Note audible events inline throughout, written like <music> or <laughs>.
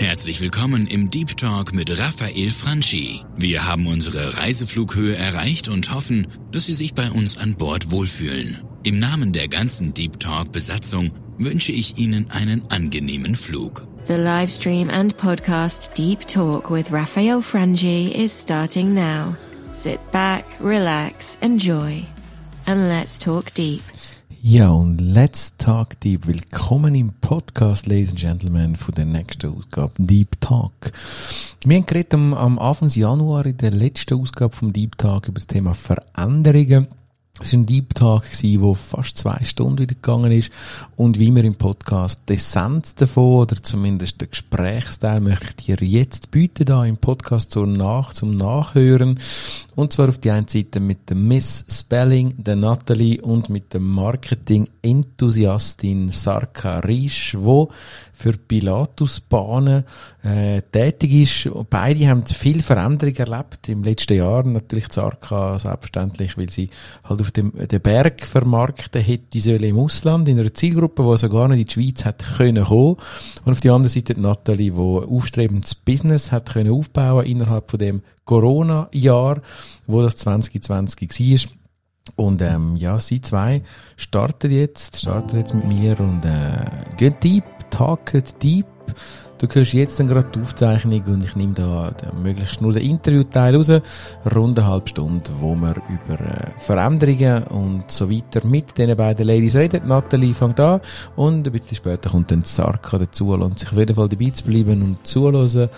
Herzlich willkommen im Deep Talk mit Raphael Franchi. Wir haben unsere Reiseflughöhe erreicht und hoffen, dass Sie sich bei uns an Bord wohlfühlen. Im Namen der ganzen Deep Talk Besatzung wünsche ich Ihnen einen angenehmen Flug. The live stream and podcast Deep Talk with Raphael Frangi is starting now. Sit back, relax, enjoy, and let's talk deep. Ja, und let's talk deep. Willkommen im Podcast, Ladies and Gentlemen, von der nächsten Ausgabe Deep Talk. Wir haben geredet am, am Anfang Januar in der letzten Ausgabe vom Deep Talk über das Thema Veränderungen. Es war ein Deep Talk, der fast zwei Stunden wieder gegangen ist. Und wie wir im Podcast die Essenz davon, oder zumindest den Gesprächsteil, möchte ich dir jetzt bieten, da im Podcast zum, Nach zum Nachhören. Und zwar auf die einen Seite mit der Miss Spelling, der Natalie, und mit der Marketing-Enthusiastin Sarka Riesch, wo für Pilatusbahnen äh, tätig ist. Beide haben viel Veränderung erlebt im letzten Jahr. Natürlich Sarka selbstverständlich, weil sie halt auf dem den Berg vermarkten hätte sollen im Ausland, in einer Zielgruppe, die sogar nicht in die Schweiz hat können kommen. Und auf die andere Seite die Nathalie, die aufstrebendes Business hat können aufbauen innerhalb von dem Corona-Jahr, wo das 2020 war. Und ähm, ja, sie zwei starten jetzt, starten jetzt mit mir und äh, gehen deep, talken deep. Du hörst jetzt dann gerade die Aufzeichnung und ich nehme da möglichst nur den Interviewteil raus, rund eine halbe Stunde, wo wir über äh, Veränderungen und so weiter mit den beiden Ladies reden. Nathalie fängt an und ein bisschen später kommt dann Sarka dazu und sich auf jeden Fall dabei zu bleiben und zuhören.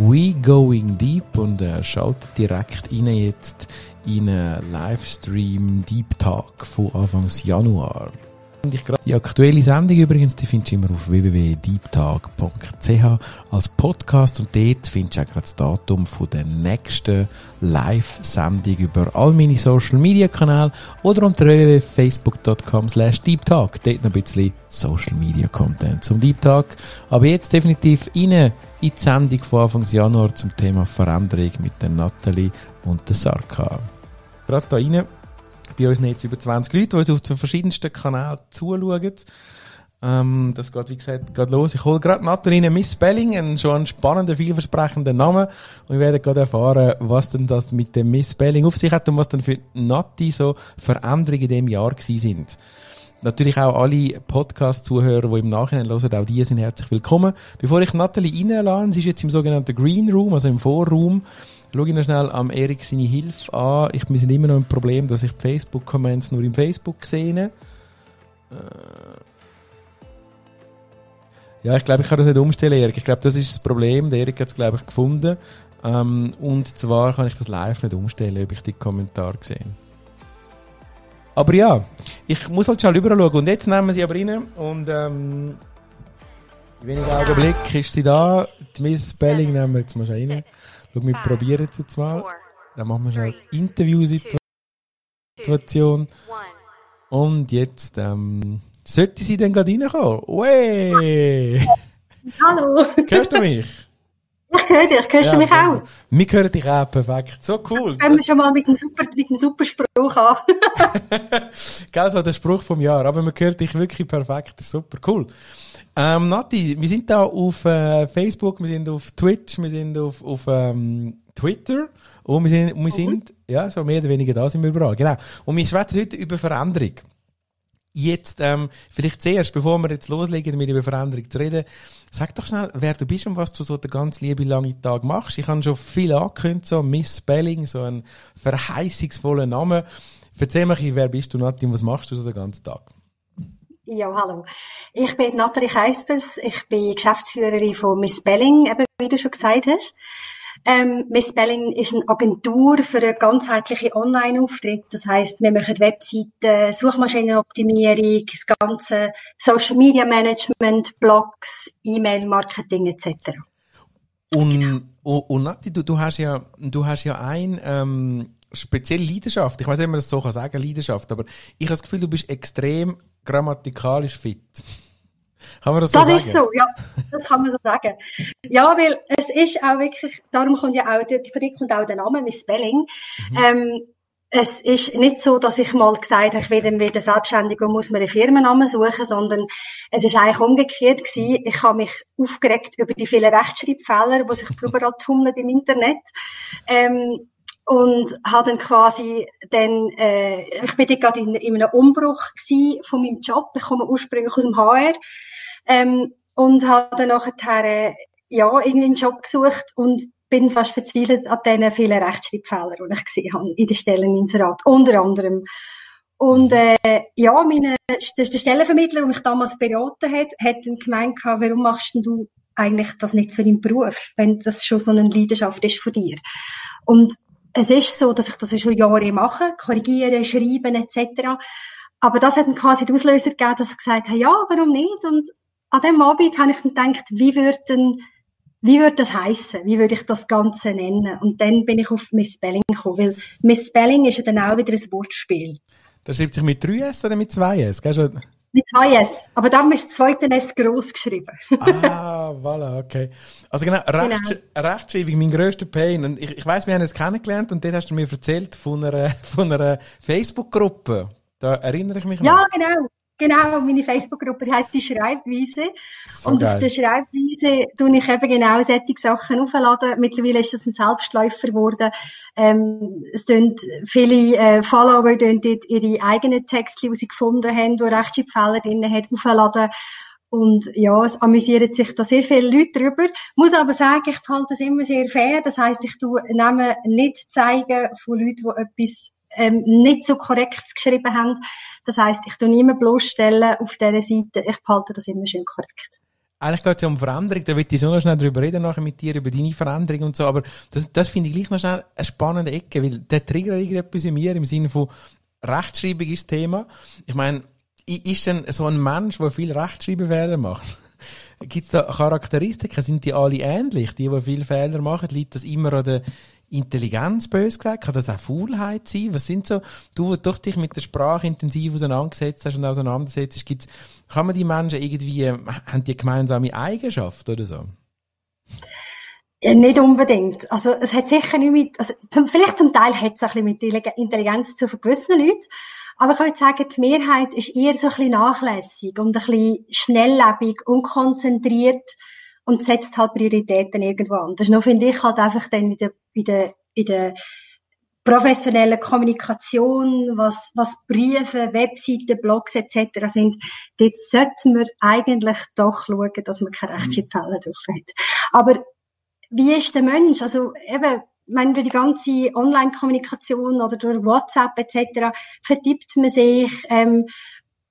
We Going Deep und äh, schaltet direkt rein jetzt in einen Livestream Deep Talk von Anfangs Januar. Die aktuelle Sendung übrigens, die findest du immer auf www.deeptalk.ch als Podcast und dort findest du auch gerade das Datum von der nächsten Live-Sendung über all meine Social Media Kanäle oder unter www.facebook.com slash deeptalk. Dort noch ein bisschen Social Media Content zum Deep. Aber jetzt definitiv rein in die Sendung von Anfangs Januar zum Thema Veränderung mit der Nathalie und der Sarka. Gerade da rein bei uns jetzt über 20 Leute, die uns auf den verschiedensten Kanälen zuschauen. Ähm, das geht, wie gesagt, geht los. Ich hole gerade Nathalie Miss Spelling, einen schon spannenden, vielversprechenden Namen. Und wir werden gerade erfahren, was denn das mit dem Miss Spelling auf sich hat und was dann für Nati so Veränderungen in diesem Jahr gewesen sind. Natürlich auch alle Podcast-Zuhörer, die im Nachhinein hören, auch die sind herzlich willkommen. Bevor ich Nathalie reinlasse, sie ist jetzt im sogenannten Green Room, also im Vorraum, Schau ich noch schnell am Erik seine Hilfe an. Ich, wir sind immer noch ein Problem, dass ich Facebook-Comments nur im Facebook sehe. Äh ja, ich glaube, ich kann das nicht umstellen, Erik. Ich glaube, das ist das Problem. Der Erik hat es, glaube ich, gefunden. Ähm, und zwar kann ich das live nicht umstellen, ob ich die Kommentare sehe. Aber ja, ich muss halt schnell überall schauen. Und jetzt nehmen wir sie aber rein und ähm, in wenigen Augenblicken ist sie da. Die Miss Spelling nehmen wir jetzt mal rein. Schau, wir probieren es jetzt mal. Dann machen wir schnell Interviewsituation. Und jetzt ähm, sollte sie dann gerade reinkommen. Wey! Hallo! Hörst du mich? Ich höre dich. Hörst ja, du mich auch? Wir hören dich auch perfekt. So cool. Fangen wir schon mal mit dem super, mit dem super Spruch an. <laughs> Gell, so der Spruch vom Jahr. Aber man hört dich wirklich perfekt. Super cool. Ähm, Nati, wir sind da auf äh, Facebook, wir sind auf Twitch, wir sind auf, auf ähm, Twitter und wir sind, und wir sind, ja, so mehr oder weniger da sind wir überall, genau. Und wir schwätzen heute über Veränderung. Jetzt, ähm, vielleicht zuerst, bevor wir jetzt loslegen, mit über Veränderung zu reden, sag doch schnell, wer du bist und was du so den ganz lieben langen Tag machst. Ich habe schon viel angekündigt, so Miss Spelling, so ein verheißungsvoller Name. Erzähl mir, wer bist du, Nati, und was machst du so den ganzen Tag? Ja, hallo. Ich bin Nathalie Keispers. Ich bin Geschäftsführerin von Miss Belling, eben wie du schon gesagt hast. Ähm, Miss Belling ist eine Agentur für eine ganzheitliche Online-Auftritt. Das heißt, wir machen Webseiten, Suchmaschinenoptimierung, das ganze Social Media Management, Blogs, E-Mail-Marketing etc. Und, genau. und, und Nati, du, du hast ja, du hast ja ein, ähm, spezielle Leidenschaft. Ich weiß nicht, ob man das so kann sagen, Leidenschaft, aber ich habe das Gefühl, du bist extrem grammatikalisch fit. Kann man das so das sagen? Das ist so, ja. Das kann man so sagen. Ja, weil es ist auch wirklich, darum kommt ja auch, für dich kommt auch der Name Miss Spelling. Mhm. Ähm, es ist nicht so, dass ich mal gesagt habe, ich werde wieder selbstständig und muss mir einen Firmennamen suchen, sondern es ist eigentlich umgekehrt gewesen. Ich habe mich aufgeregt über die vielen Rechtschreibfehler, die sich überall tummeln im Internet. Ähm, und habe dann quasi dann, äh, ich bin dann gerade in, in einem Umbruch gewesen von meinem Job. Ich komme ursprünglich aus dem HR, ähm, und habe dann nachher, äh, ja, irgendwie einen Job gesucht und bin fast verzweifelt an diesen vielen Rechtschreibfehlern, die ich gesehen habe in den Stelleninserat, unter anderem. Und äh, ja, meine, der, der Stellenvermittler, der mich damals beraten hat, hat dann gemeint, warum machst du eigentlich das nicht in deinem Beruf, wenn das schon so eine Leidenschaft ist von dir. Und es ist so, dass ich das schon Jahre mache, korrigieren, schreiben etc. Aber das hat dann quasi den Auslöser gegeben, dass ich gesagt habe, ja, warum nicht? Und an dem Abend habe ich dann gedacht, wie würde wie würde das heißen? Wie würde ich das Ganze nennen? Und dann bin ich auf Miss Spelling gekommen, weil Miss Spelling ist ja dann auch wieder ein Wortspiel. Das schreibt sich mit 3 S oder mit 2 S? Mit 2 S. Aber dann ist das zweite S gross geschrieben. ah, voilà, okay. Also genau, Recht, genau. Rechtschreibung, mein grösster Pain. Und ich, ich weiss, wir haben es kennengelernt und dort hast du mir erzählt von einer, <laughs> von einer Facebook-Gruppe. Da erinnere ich mich noch. Ja, genau. Genau, meine Facebook-Gruppe heißt die Schreibweise. So und geil. auf der Schreibweise tue ich eben genau solche Sachen aufladen. Mittlerweile ist das ein Selbstläufer geworden. Ähm, es tun viele äh, Follower tun dort ihre eigenen Texte, die sie gefunden haben, die Rechtschreibfehler drin hat, aufladen. Und ja, es amüsieren sich da sehr viele Leute drüber. Muss aber sagen, ich halte das immer sehr fair. Das heißt, ich tue Namen nicht zeigen von Leuten, die etwas ähm, nicht so korrekt geschrieben haben. Das heißt, ich tue niemand bloßstellen auf dieser Seite. Ich behalte das immer schön korrekt. Eigentlich geht es ja um Veränderung, da will ich schon noch schnell drüber reden, nachher mit dir, über deine Veränderung und so, aber das, das finde ich gleich noch schnell eine spannende Ecke, weil der triggert irgendetwas in mir im Sinne von Rechtschreibung ist Thema. Ich meine, ist denn so ein Mensch, der viel Rechtschreibfehler macht? <laughs> Gibt es da Charakteristiken? Sind die alle ähnlich? Die, die viele Fehler machen, liegt das immer an der Intelligenz, bös gesagt? Kann das auch Faulheit sein? Was sind so, du, doch dich mit der Sprache intensiv auseinandergesetzt hast und auseinandersetzt, gibt's, kann man die Menschen irgendwie, haben die gemeinsame Eigenschaft oder so? Ja, nicht unbedingt. Also, es hat sicher nicht mit, also, zum, vielleicht zum Teil hat es ein bisschen mit Intelligenz zu gewissen Leuten. Aber ich würde sagen, die Mehrheit ist eher so ein bisschen nachlässig und ein bisschen schnelllebig, unkonzentriert und setzt halt Prioritäten irgendwo anders. Noch finde ich halt einfach dann in der, in der, in der professionellen Kommunikation, was, was Briefe, Webseiten, Blogs etc. sind, dort sollten wir eigentlich doch schauen, dass man keine Rechtschreibfälle drauf hat. Aber wie ist der Mensch? Also eben, wenn durch die ganze Online-Kommunikation oder durch WhatsApp etc. vertippt man sich, ähm,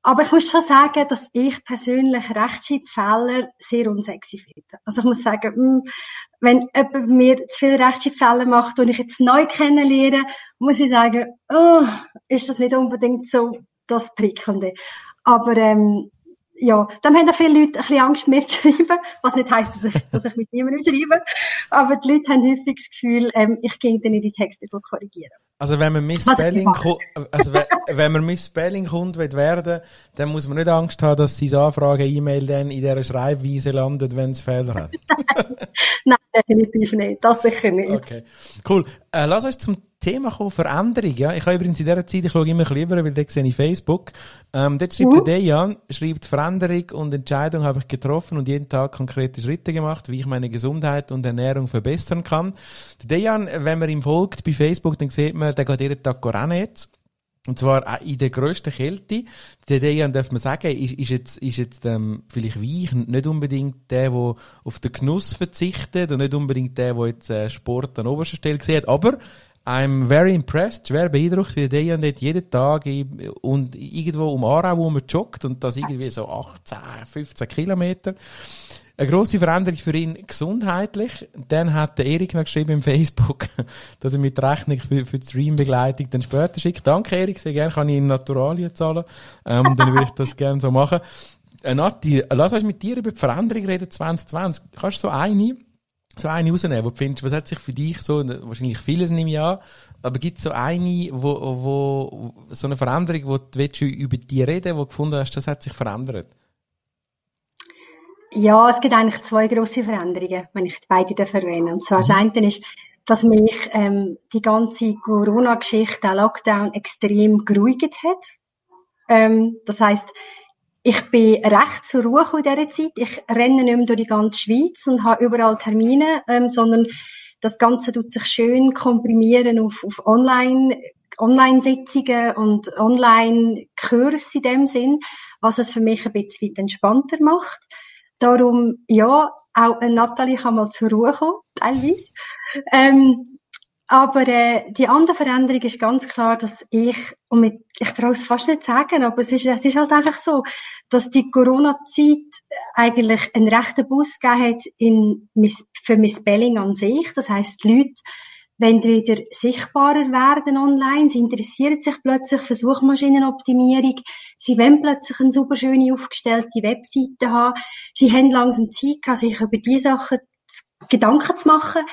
aber ich muss schon sagen, dass ich persönlich Rechtschreibfehler sehr unsexy finde. Also ich muss sagen, hm, wenn jemand mir zu viele Rechtschreibfehler macht und ich jetzt neu kennenlerne, muss ich sagen, oh, ist das nicht unbedingt so das Prickelnde. Aber ähm, ja, dann haben auch viele Leute ein bisschen Angst, mir zu schreiben, was nicht heisst, dass ich, dass ich mit niemandem schreibe. Aber die Leute haben häufig das Gefühl, ähm, ich gehe dann in die Texte korrigieren. Also wenn man Missspelling, also wenn man Missspelling kommt, will werden, dann muss man nicht Angst haben, dass sein Anfrage-E-Mail dann in dieser Schreibweise landet, wenn es Fehler hat. <laughs> Nein, definitiv nicht. Das sicher nicht. Okay, cool. Äh, lass uns zum Thema kommen, Veränderung. Ja? Ich habe übrigens in dieser Zeit, ich schaue immer lieber, weil dort sehe ich Facebook. Ähm, dort schreibt uh. der Dejan, schreibt Veränderung und Entscheidung habe ich getroffen und jeden Tag konkrete Schritte gemacht, wie ich meine Gesundheit und Ernährung verbessern kann. Der Dejan, wenn man ihm folgt bei Facebook, dann sieht man, der geht jeden Tag rennen jetzt. Und zwar auch in der grössten Kälte. Der Dejan, darf man sagen, ist, ist jetzt, ist jetzt ähm, vielleicht weich und nicht unbedingt der, der auf den Genuss verzichtet und nicht unbedingt der, der jetzt äh, Sport an oberster Stelle sieht. Aber I'm very impressed, schwer beeindruckt, wie der und dort jeden Tag und irgendwo um Aarau, joggt und das irgendwie so 18, 15 Kilometer. Eine grosse Veränderung für ihn gesundheitlich. Dann hat der Erik noch geschrieben im Facebook, <laughs> dass er mit Rechnung für, für die Streambegleitung dann später schickt. Danke Erik, sehr gerne kann ich in Naturalien zahlen. Ähm, dann würde ich das <laughs> gerne so machen. Äh, Nati, lass uns mit dir über die Veränderung reden 2020. Kannst du so eine so eine rausnehmen, wo du findest, was hat sich für dich so, wahrscheinlich vieles nehme ich an, aber gibt es so eine, wo, wo, so eine Veränderung, wo du willst, über die reden, wo du gefunden hast, das hat sich verändert? Ja, es gibt eigentlich zwei grosse Veränderungen, wenn ich beide erwähne. Und zwar mhm. das eine ist dass mich ähm, die ganze Corona-Geschichte, der Lockdown extrem geruhigt hat. Ähm, das heißt, ich bin recht zur Ruhe in dieser Zeit. Ich renne nicht mehr durch die ganze Schweiz und habe überall Termine, ähm, sondern das Ganze tut sich schön komprimieren auf, auf Online, Online-Sitzungen und Online-Kurse in dem Sinn, was es für mich ein bisschen entspannter macht. Darum, ja, auch Nathalie kann mal zur Ruhe kommen, teilweise. Ähm, aber äh, die andere Veränderung ist ganz klar, dass ich, und mit, ich traue es fast nicht sagen, aber es ist, es ist halt einfach so, dass die Corona-Zeit eigentlich einen rechten Bus gegeben hat in, für Miss Belling an sich. Das heißt, die Leute wollen wieder sichtbarer werden online. Sie interessieren sich plötzlich für Suchmaschinenoptimierung. Sie wollen plötzlich eine super schöne aufgestellte Webseite haben. Sie haben langsam Zeit gehabt, sich über diese Sachen Gedanken zu machen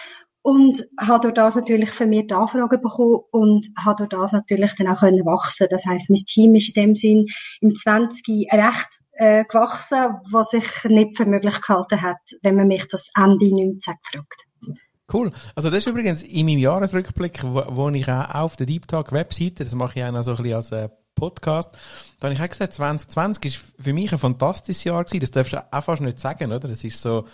und habe durch das natürlich vermehrt Anfragen bekommen und habe durch das natürlich dann auch können wachsen. Das heißt, mein Team ist in dem Sinn im 20 recht äh, gewachsen, was sich nicht für möglich gehalten hat, wenn man mich das Ende 19 gefragt hat. Cool. Also das ist übrigens in meinem Jahresrückblick, wo, wo ich auch auf der Deep Talk Webseite, das mache ich auch noch so ein bisschen als äh, Podcast, da habe ich auch gesagt, 2020 ist für mich ein fantastisches Jahr gewesen. Das darfst du auch fast nicht sagen, oder? Das ist so,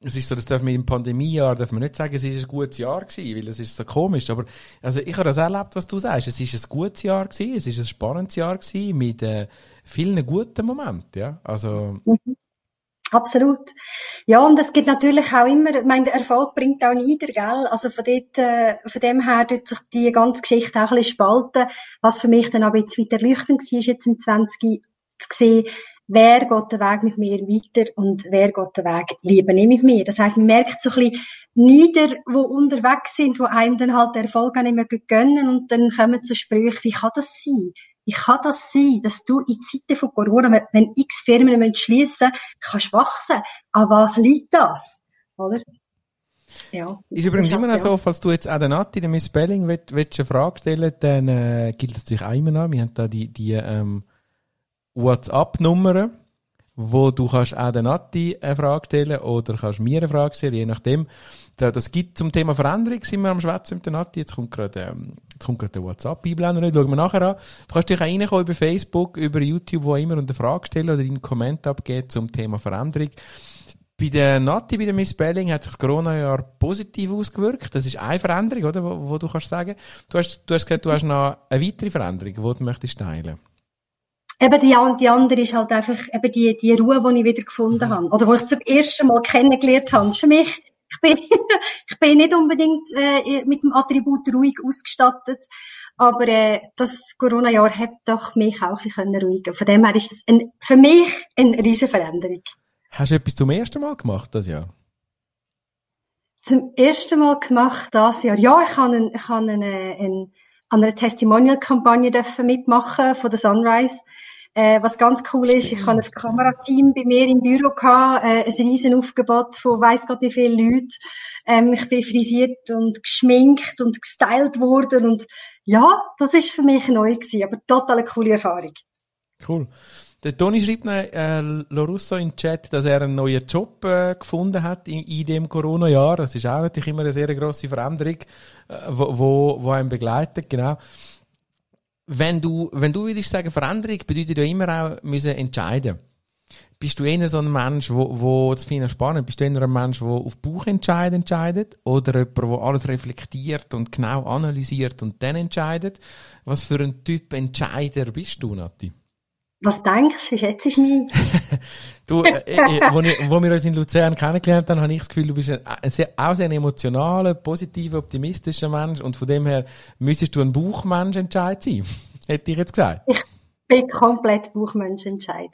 es ist so, das darf man im Pandemiejahr, darf man nicht sagen, es ist ein gutes Jahr gewesen, weil es ist so komisch. Aber, also ich habe das erlebt, was du sagst. Es ist ein gutes Jahr gewesen, es ist ein spannendes Jahr gewesen, mit äh, vielen guten Momenten, ja. Also, mhm. Absolut. Ja, und es gibt natürlich auch immer, ich meine, Erfolg bringt auch nieder, gell? Also von dort, äh, von dem her tut sich die ganze Geschichte auch ein bisschen spalten. Was für mich dann aber jetzt wieder erleuchtend war, ist jetzt im 20 zu sehen, wer geht den Weg mit mir weiter und wer geht den Weg lieber nicht mit mir. Das heisst, man merkt so ein bisschen nieder, wo unterwegs sind, wo einem dann halt der Erfolg auch nicht mehr gönnen und dann kommen zu Sprüchen, wie kann das sein? Wie kann das sein, dass du in Zeiten von Corona, wenn x Firmen schließen kannst wachsen? An was liegt das? Oder? Ja, ist übrigens immer noch so, falls du jetzt auch der Nati, der Miss Belling, willst, willst eine Frage stellen, dann äh, gilt das natürlich auch immer noch. Wir haben da die, die ähm, WhatsApp-Nummern, wo du kannst auch der Nati eine Frage stellen oder kannst mir eine Frage stellen, je nachdem. Das gibt zum Thema Veränderung, sind wir am Schwätzen mit der Nati. Jetzt kommt gerade, ähm, jetzt kommt gerade der WhatsApp-Einblender nicht, schauen wir nachher an. Du kannst dich auch reinkommen über Facebook, über YouTube, wo immer und eine Frage stellen oder einen Kommentar abgeben zum Thema Veränderung. Bei der Nati, bei der Miss Belling, hat sich das Corona-Jahr positiv ausgewirkt. Das ist eine Veränderung, oder? Wo, wo, du kannst sagen. Du hast, du hast gesagt, du hast noch eine weitere Veränderung, die du möchtest teilen. Eben die, die andere ist halt einfach eben die, die Ruhe, die ich wieder gefunden mhm. habe. Oder wo ich zum ersten Mal kennengelernt habe. Für mich, ich bin, <laughs> ich bin nicht unbedingt äh, mit dem Attribut ruhig ausgestattet. Aber äh, das Corona-Jahr hat doch mich auch ein bisschen ruhiger. Von dem her ist das ein, für mich eine riesige Veränderung. Hast du etwas zum ersten Mal gemacht das Jahr? Zum ersten Mal gemacht das Jahr? Ja, ich habe, einen, ich habe einen, einen, an einer Testimonial-Kampagne mitmachen von der Sunrise. Äh, was ganz cool ist, ich habe ein Kamerateam bei mir im Büro gehabt, äh, ein riesen Aufgebot von weiss Gott wie viele Leute. Ähm, ich bin frisiert und geschminkt und gestylt worden und ja, das ist für mich neu gewesen, aber total eine coole Erfahrung. Cool. Der Toni schreibt noch, äh, Lorusso in den Chat, dass er einen neuen Job äh, gefunden hat in, in dem Corona-Jahr. Das ist auch natürlich immer eine sehr grosse Veränderung, äh, wo, wo, wo einen begleitet, genau wenn du, wenn du würdest sagen, Veränderung bedeutet ja immer auch müssen entscheiden. Bist du eher so ein Mensch, wo, wo das finde spannend, bist du eher ein Mensch, der auf Bauchentscheid entscheidet oder jemand, der alles reflektiert und genau analysiert und dann entscheidet? Was für ein Typ Entscheider bist du, Nati? Was denkst du? Jetzt ist mich. <laughs> du, äh, äh, äh, wo, ich, wo wir uns in Luzern kennengelernt haben, habe ich das Gefühl, du bist ein, ein sehr, auch sehr emotionaler, positiver, optimistischer Mensch und von dem her müsstest du ein Buchmensch entscheid sein. <laughs> Hätte ich jetzt gesagt. Ich bin komplett Buchmensch entscheid.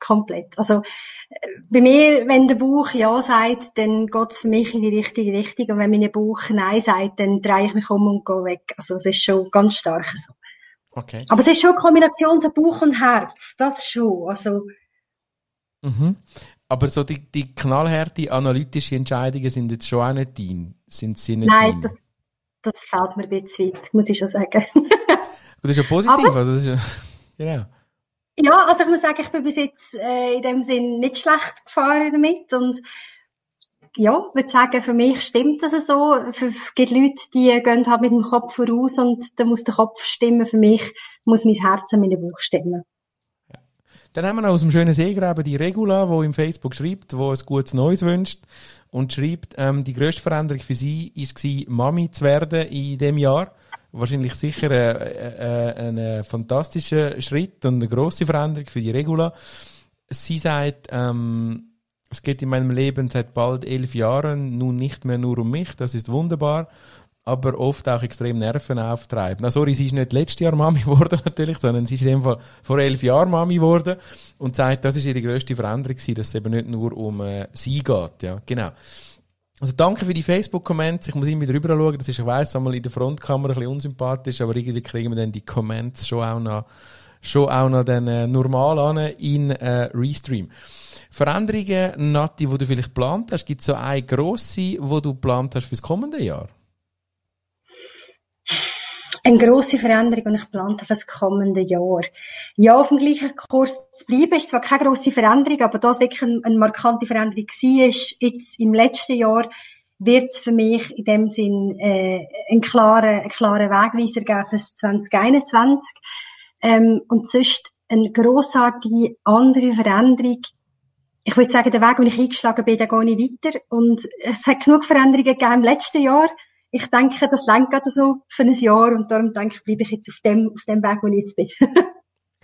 Komplett. Also, äh, bei mir, wenn der Buch Ja sagt, dann geht's für mich in die richtige Richtung. Und wenn mein Buch Nein sagt, dann drehe ich mich um und gehe weg. Also, es ist schon ganz stark so. Okay. Aber es ist schon eine Kombination von Bauch und Herz. Das schon. Also. Mhm. Aber so die, die knallharte analytische Entscheidungen sind jetzt schon auch nicht dein. Sind sie nicht Nein, das, das fällt mir ein bisschen weit, muss ich schon sagen. <laughs> das ist ja positiv. Aber, also das ist ja, genau. Ja, also ich muss sagen, ich bin bis jetzt äh, in dem Sinn nicht schlecht gefahren damit und ja, würde sagen, für mich stimmt das so. Es gibt Leute, die gehen halt mit dem Kopf voraus und da muss der Kopf stimmen. Für mich muss mein Herz und meine Bauch stimmen. Dann haben wir noch aus dem schönen Seegraben die Regula, die im Facebook schreibt, wo es gutes Neues wünscht und schreibt, ähm, die grösste Veränderung für sie war, Mami zu werden in dem Jahr. Wahrscheinlich sicher äh, äh, ein äh, fantastischer Schritt und eine grosse Veränderung für die Regula. Sie sagt, ähm, es geht in meinem Leben seit bald elf Jahren nun nicht mehr nur um mich, das ist wunderbar, aber oft auch extrem Nerven auftreiben. Na, sorry, sie ist nicht letztes Jahr Mami <laughs> geworden natürlich, sondern sie ist in dem Fall vor elf Jahren Mami geworden und sagt, das ist ihre grösste Veränderung gewesen, dass es eben nicht nur um äh, sie geht, ja, genau. Also danke für die Facebook-Comments. Ich muss immer drüber schauen. Das ist, ich weiss, einmal in der Frontkamera ein bisschen unsympathisch, aber irgendwie kriegen wir dann die Comments schon auch noch, schon auch noch dann, äh, normal an in äh, Restream. Veränderungen, Nati, die du vielleicht geplant hast, gibt es so eine grosse, die du geplant hast fürs kommende Jahr? Eine grosse Veränderung, die ich geplant habe für das kommende Jahr. Ja, auf dem gleichen Kurs zu bleiben, ist zwar keine grosse Veränderung, aber das wirklich eine, eine markante Veränderung war, ist jetzt im letzten Jahr wird es für mich in dem Sinn äh, einen klaren, einen klaren Wegweiser geben für 2021. Ähm, und sonst eine grossartige andere Veränderung ich würde sagen, der Weg, den ich eingeschlagen bin, der gehe ich weiter. Und es hat genug Veränderungen gegeben im letzten Jahr. Ich denke, das lenkt gerade so für ein Jahr und darum denke ich, bleibe ich jetzt auf dem, auf dem Weg, wo ich jetzt bin. <laughs>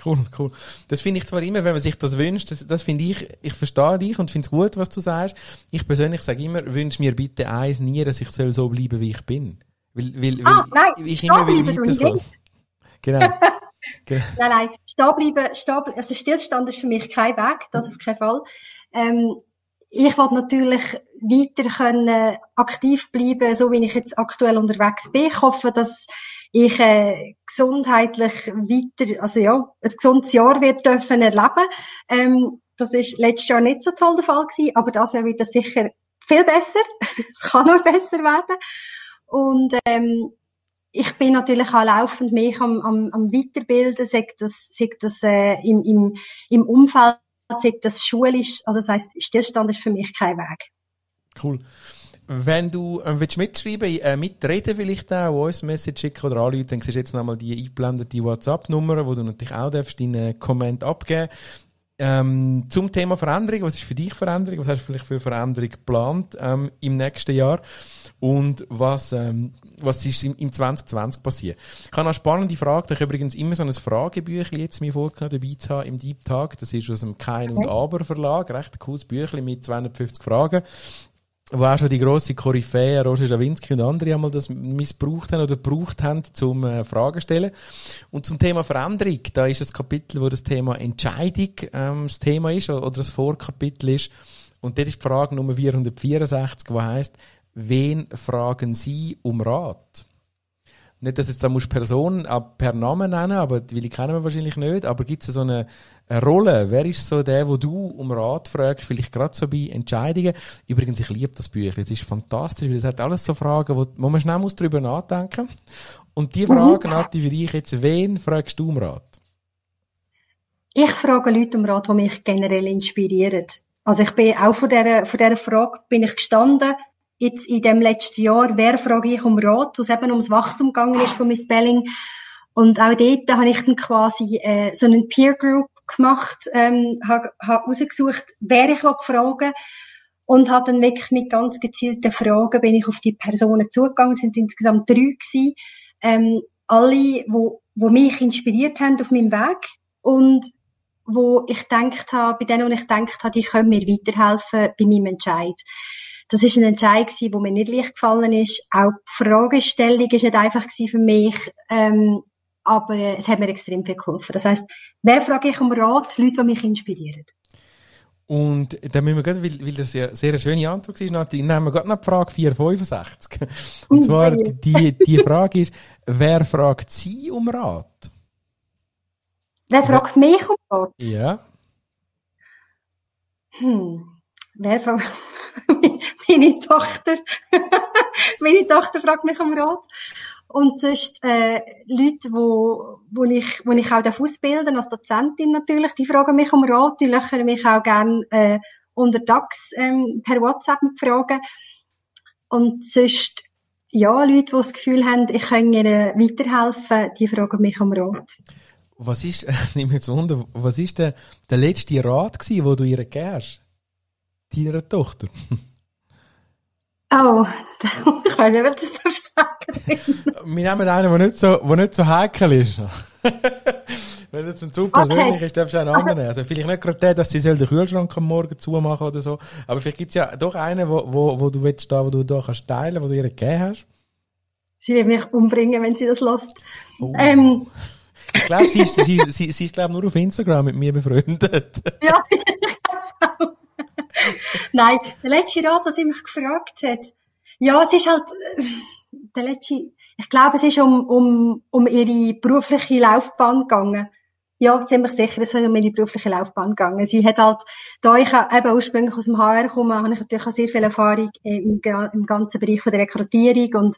Cool, cool. Das finde ich zwar immer, wenn man sich das wünscht, das, das finde ich, ich verstehe dich und finde es gut, was du sagst. Ich persönlich sage immer, wünsche mir bitte eins nie, dass ich soll so bleiben, wie ich bin. Weil, weil, ah, nein, ich immer will weiterkommen. Genau. <laughs> genau. Nein, nein, stehen bleiben, stehen, also Stillstand ist für mich kein Weg, das auf keinen Fall. Ähm, ich wollte natürlich weiter können aktiv bleiben, so wie ich jetzt aktuell unterwegs bin. Ich hoffe, dass ich äh, gesundheitlich weiter, also ja, ein gesundes Jahr wird dürfen erleben. Ähm, das ist letztes Jahr nicht so toll der Fall gewesen, aber das wird das sicher viel besser. <laughs> es kann noch besser werden. Und ähm, ich bin natürlich auch laufend mich am, am, am Weiterbilden, sagt das, sagt das äh, im, im, im Umfeld sagt, das schulisch, also das heisst, Stillstand ist für mich kein Weg. Cool. Wenn du äh, willst mitschreiben, äh, mitreden vielleicht auch, uns Message schicken oder anrufen, dann siehst du jetzt nochmal die eingeblendete WhatsApp-Nummer, wo du natürlich auch darfst deinen Comment abgeben ähm, zum Thema Veränderung, was ist für dich Veränderung? Was hast du vielleicht für Veränderung geplant ähm, im nächsten Jahr? Und was, ähm, was ist im, im 2020 passiert? Ich habe eine spannende Frage. Ich habe übrigens immer so ein Fragebüchlein jetzt mir vorgenommen, dabei zu haben im Deep Talk. Das ist aus dem Kein und Aber Verlag. Recht cooles Büchlein mit 250 Fragen wo auch schon die grosse Koryphäe, Roger Schawinski und andere einmal das missbraucht haben oder gebraucht haben, zum äh, Fragen stellen. Und zum Thema Veränderung, da ist ein Kapitel, wo das Thema Entscheidung ähm, das Thema ist oder das Vorkapitel ist. Und dort ist die Frage Nummer 464, die heisst, wen fragen Sie um Rat? Nicht, dass jetzt da musst Person per Namen nennen, aber die kennen wir wahrscheinlich nicht. Aber gibt es so eine, eine, Rolle? Wer ist so der, wo du um Rat fragst? Vielleicht gerade so bei Entscheidungen. Übrigens, ich liebe das Büchlein. Es ist fantastisch, weil es hat alles so Fragen, wo, wo man schnell muss drüber nachdenken. Und die Frage, mhm. Nati, für dich jetzt, wen fragst du um Rat? Ich frage Leute um Rat, die mich generell inspirieren. Also ich bin auch vor dieser, vor dieser Frage bin ich gestanden jetzt in dem letzten Jahr, wer frage ich um Rat, wo es eben ums Wachstum gegangen ist von Miss Belling. Und auch dort habe ich dann quasi äh, so einen Peer Group gemacht, ähm, habe hab rausgesucht, wer ich fragen und habe dann wirklich mit ganz gezielten Fragen bin ich auf die Personen zugegangen. Es sind insgesamt drei gewesen, ähm, alle, wo, wo mich inspiriert haben auf meinem Weg und wo ich gedacht habe, bei denen, wo ich gedacht habe, die können mir weiterhelfen bei meinem Entscheid das ist ein Entscheid gewesen, wo mir nicht leicht gefallen ist. Auch die Fragestellung ist nicht einfach für mich, ähm, aber äh, es hat mir extrem viel geholfen. Das heißt, wer frage ich um Rat? Leute, die mich inspirieren. Und dann müssen wir gerade, weil, weil das ja sehr eine schöne Antwort ist, nehmen wir gerade noch die Frage 465. <laughs> Und zwar, die, die Frage ist, wer fragt Sie um Rat? Wer fragt mich um Rat? Ja. Hm. Wer fragt <laughs> meine Tochter, <laughs> meine Tochter fragt mich um Rat. Und sonst, äh, Leute, wo, wo ich, wo ich auch ausbilden als Dozentin natürlich, die fragen mich um Rat, die löchern mich auch gerne, äh, untertags ähm, per WhatsApp mit Fragen. Und sonst, ja, Leute, die das Gefühl haben, ich kann ihnen weiterhelfen, die fragen mich um Rat. Was ist, <laughs> nimm jetzt Wunder, was ist der, der letzte Rat gewesen, den du ihr gegeben hast? Deiner Tochter? <laughs> Oh, <laughs> ich weiß nicht, was das sagen Wir nehmen einen, der nicht so, der nicht so heikel ist. <laughs> Wenn jetzt ein zu persönlich okay. ist, darfst du einen also, anderen. Also vielleicht nicht gerade der, dass sie den Kühlschrank am Morgen zumachen oder so. Aber vielleicht gibt es ja doch einen, wo, wo, wo du willst da, wo du da kannst teilen, wo du ihr gegeben hast. Sie wird mich umbringen, wenn sie das lässt. Oh. Ähm, ich glaube, sie ist, sie, sie, sie ist glaub, nur auf Instagram mit mir befreundet. ja, <laughs> ich glaube auch. <laughs> Nein, der letzte Rat, was sie mich gefragt hat. Ja, es ist halt, äh, der letzte, ich glaube, es ist um, um, um ihre berufliche Laufbahn gegangen. Ja, ziemlich sicher, es ist um ihre berufliche Laufbahn gegangen. Sie hat halt, da ich eben ursprünglich aus dem HR komme, habe ich natürlich auch sehr viel Erfahrung im, im ganzen Bereich von der Rekrutierung und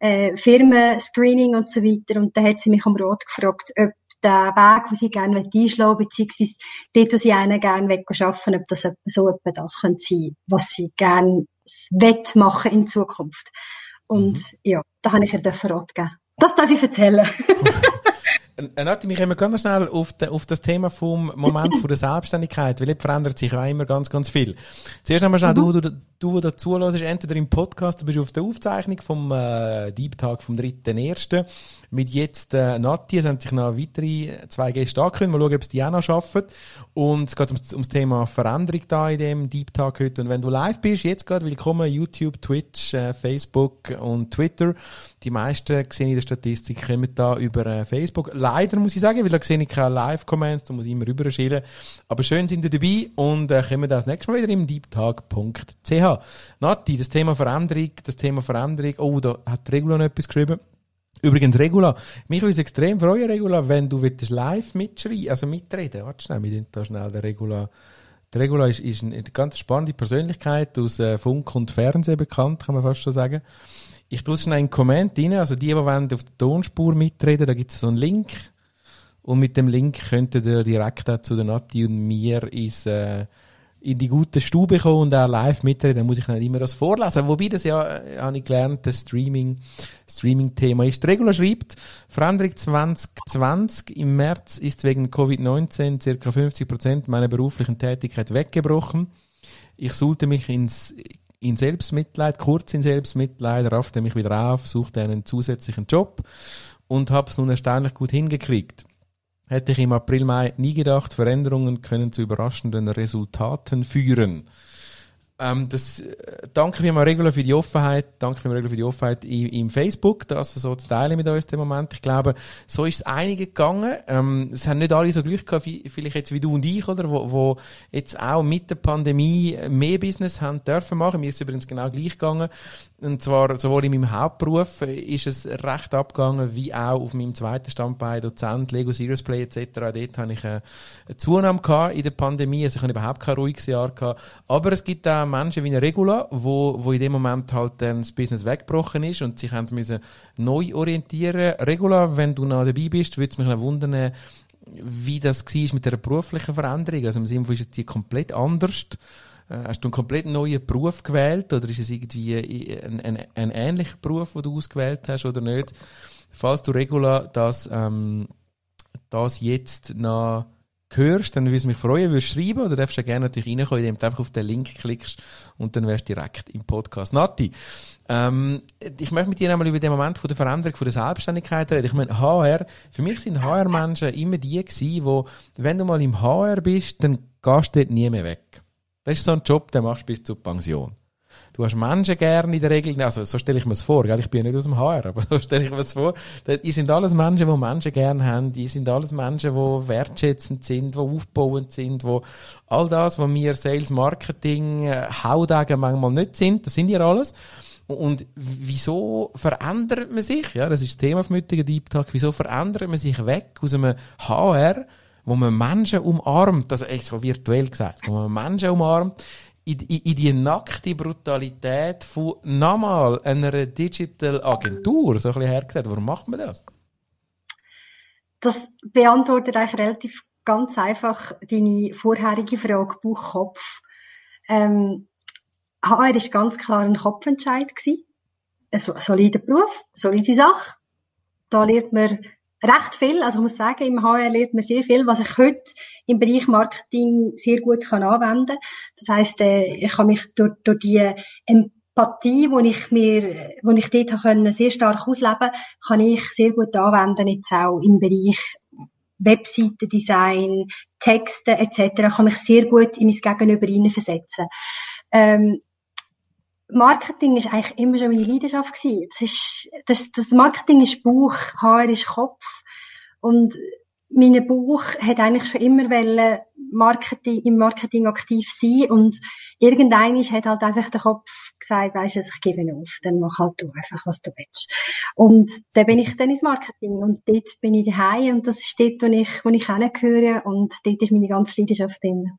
äh, Firmen-Screening und so weiter. Und da hat sie mich um Rat gefragt, ob der Weg, den sie gerne einschlagen beziehungsweise dort, wo sie einen gerne arbeiten ob das so etwa das könnte sein, was sie gerne machen in Zukunft. Und mhm. ja, da habe ich ihr Rat gegeben. Das darf ich erzählen. <laughs> Nati, wir kommen ganz schnell auf, de, auf das Thema vom Moment von der Selbstständigkeit, weil es verändert sich ja immer ganz, ganz viel. Zuerst einmal schnell, mhm. du, du, du, der zuhörst, entweder im Podcast, du bist auf der Aufzeichnung vom äh, Deep Talk vom 3.1. Mit jetzt äh, Nati, es haben sich noch weitere zwei Gäste angekündigt, mal schauen, ob es die auch noch schaffen. Und es geht ums, ums Thema Veränderung da in dem Deep Talk heute. Und wenn du live bist, jetzt gerade willkommen, YouTube, Twitch, äh, Facebook und Twitter. Die meisten, gesehen in der Statistik, kommen da über äh, Facebook leider, muss ich sagen, weil da sehe ich keine Live-Comments, da muss ich immer rüberschillen. Aber schön sind ihr dabei und äh, kommen das nächste Mal wieder im deeptag.ch. Nati, das Thema Veränderung, das Thema Veränderung, oh, da hat Regula noch etwas geschrieben. Übrigens, Regula, mich würde es extrem freuen, Regula, wenn du live mitschreien, also mitreden. Warte schnell, wir da schnell den Regula. Der Regula ist, ist eine ganz spannende Persönlichkeit aus äh, Funk und Fernsehen bekannt, kann man fast schon sagen. Ich tue schnell in den Comment rein. Also die, die wollen auf der Tonspur mitreden, da gibt es so einen Link. Und mit dem Link könntet ihr direkt auch zu der Nati und mir ins, äh, in die gute Stube kommen und auch live mitreden. Dann muss ich nicht immer das vorlesen. Wobei das ja, äh, habe ich gelernt, das Streaming, Streaming-Thema ist. Regula schreibt, Veränderung 2020 im März ist wegen Covid-19 circa 50 Prozent meiner beruflichen Tätigkeit weggebrochen. Ich sollte mich ins in Selbstmitleid, kurz in Selbstmitleid, raffte mich wieder auf, suchte einen zusätzlichen Job und habe es nun erstaunlich gut hingekriegt. Hätte ich im April, Mai nie gedacht, Veränderungen können zu überraschenden Resultaten führen. Ähm, das, äh, danke vielmals Regular für die Offenheit, danke vielmals für die Offenheit im, im Facebook, das so zu teilen mit uns im Moment. Ich glaube, so ist es einige gegangen. Ähm, es haben nicht alle so Glück gehabt, wie, vielleicht jetzt wie du und ich, oder, wo, wo jetzt auch mit der Pandemie mehr Business haben dürfen machen. Mir ist es übrigens genau gleich gegangen. Und zwar sowohl in meinem Hauptberuf äh, ist es recht abgegangen, wie auch auf meinem zweiten Standbein, Dozent, Lego Serious Play etc. Dort habe ich eine Zunahme gehabt in der Pandemie, also ich habe überhaupt kein ruhiges Jahr gehabt. Aber es gibt auch Menschen wie eine Regula, wo, wo in dem Moment halt dann das Business weggebrochen ist und sich müssen neu orientieren. Regula, wenn du noch dabei bist, würde es mich noch wundern, wie das war mit der beruflichen Veränderung. Also im Sinne von, ist jetzt die komplett anders? Äh, hast du einen komplett neuen Beruf gewählt oder ist es irgendwie ein, ein, ein ähnlicher Beruf, den du ausgewählt hast oder nicht? Falls du Regula das, ähm, das jetzt noch hörst, dann würde es mich freuen, würdest schreiben oder darfst du gerne natürlich reinkommen, indem du einfach auf den Link klickst und dann wärst du direkt im Podcast. Nati, ähm, ich möchte mit dir einmal über den Moment von der Veränderung von der Selbstständigkeit reden. Ich meine, HR, für mich sind HR-Menschen immer die gewesen, wo, wenn du mal im HR bist, dann gehst du dort nie mehr weg. Das ist so ein Job, den machst du bis zur Pension. Du hast Menschen gerne in der Regel, also so stelle ich mir es vor, gell? ich bin ja nicht aus dem HR, aber <laughs> so stelle ich mir es vor. Die sind alles Menschen, die Menschen gerne haben, die sind alles Menschen, die wertschätzend sind, die aufbauend sind, die all das, was wir Sales, Marketing, äh, Haudegen manchmal nicht sind, das sind ja alles. Und wieso verändert man sich? Ja, das ist das Thema vom heutigen Deep Talk. Wieso verändert man sich weg aus einem HR, wo man Menschen umarmt, also echt so virtuell gesagt, wo man Menschen umarmt, in, in, die nackte Brutalität von nochmal einer Digital Agentur, so ein bisschen hergesagt. Warum macht man das? Das beantwortet eigentlich relativ ganz einfach deine vorherige Frage, Bauchkopf. Ähm, HR ist ganz klar ein Kopfentscheid gewesen. Ein solider Beruf, solide Sache. Da lernt man recht viel. Also ich muss sagen, im HR lernt man sehr viel, was ich heute im Bereich Marketing sehr gut kann anwenden kann. Das heißt, äh, ich kann mich durch, durch die Empathie, die ich mir, wo ich dort können, sehr stark ausleben kann ich sehr gut anwenden, jetzt auch im Bereich Webseitendesign, Texte etc. kann mich sehr gut in mein Gegenüber hineinversetzen. Ähm, Marketing ist eigentlich immer schon meine Leidenschaft gewesen. Das ist, das, das Marketing ist Bauch, Haar ist Kopf. Und mein Bauch hat eigentlich schon immer wollen, Marketing, im Marketing aktiv sein und irgendein hat halt einfach der Kopf gesagt, weisst du, ich gebe auf, dann mach halt du einfach, was du willst. Und dann bin ich dann ins Marketing und dort bin ich daheim und das ist dort, wo ich, wo ich hingehöre und dort ist meine ganze Leidenschaft drin.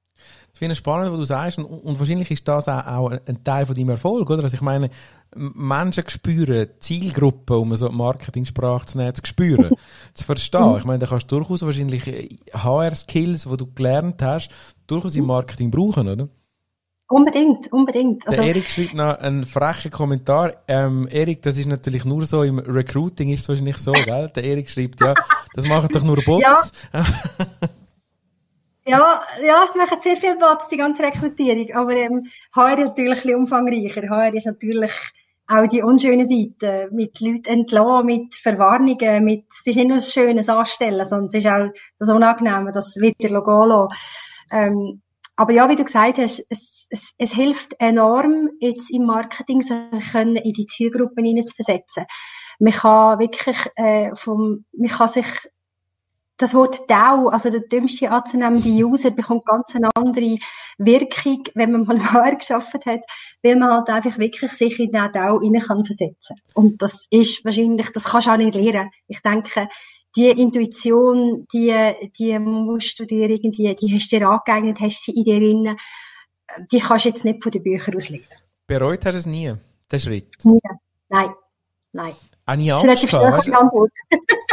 Ich finde es spannend, was du sagst, und, und wahrscheinlich ist das auch, auch ein Teil von deinem Erfolg, oder? Also ich meine, Menschen spüren, Zielgruppen, um so Marketing-Sprache zu nehmen, zu spüren, <laughs> zu verstehen. Mhm. Ich meine, da kannst du durchaus wahrscheinlich HR-Skills, die du gelernt hast, durchaus im Marketing brauchen, oder? Unbedingt, unbedingt. Also, der Erik schreibt noch einen frechen Kommentar. Ähm, Erik, das ist natürlich nur so, im Recruiting ist es wahrscheinlich so, gell? Der Erik schreibt, ja, das machen doch nur <laughs> Bots. Ja. <laughs> Ja, ja, es machen sehr viel Platz, die ganze Rekrutierung. Aber ähm, HR ist natürlich ein bisschen umfangreicher. HR ist natürlich auch die unschöne Seite, mit Leuten entlassen, mit Verwarnungen, mit, es ist nicht nur das schönes Anstellen, sondern es ist auch das Unangenehme, das wieder gehen ähm, aber ja, wie du gesagt hast, es, es, es hilft enorm, jetzt im Marketing sich in die Zielgruppen hineinzuversetzen. Man kann wirklich, äh, vom, man kann sich das Wort DAO, also der dümmste anzunehmende User, bekommt ganz eine andere Wirkung, wenn man mal <laughs> HR geschafft hat, weil man halt einfach wirklich sich in den DAO rein kann versetzen. Und das ist wahrscheinlich, das kannst du auch nicht lernen. Ich denke, die Intuition, die, die musst du dir irgendwie, die hast du dir angeeignet, hast sie in dir drin, die kannst du jetzt nicht von den Büchern aus lernen. Bereut hast du es nie, den Schritt? Nie. Nein. Nein. Auch nie Angst gehabt,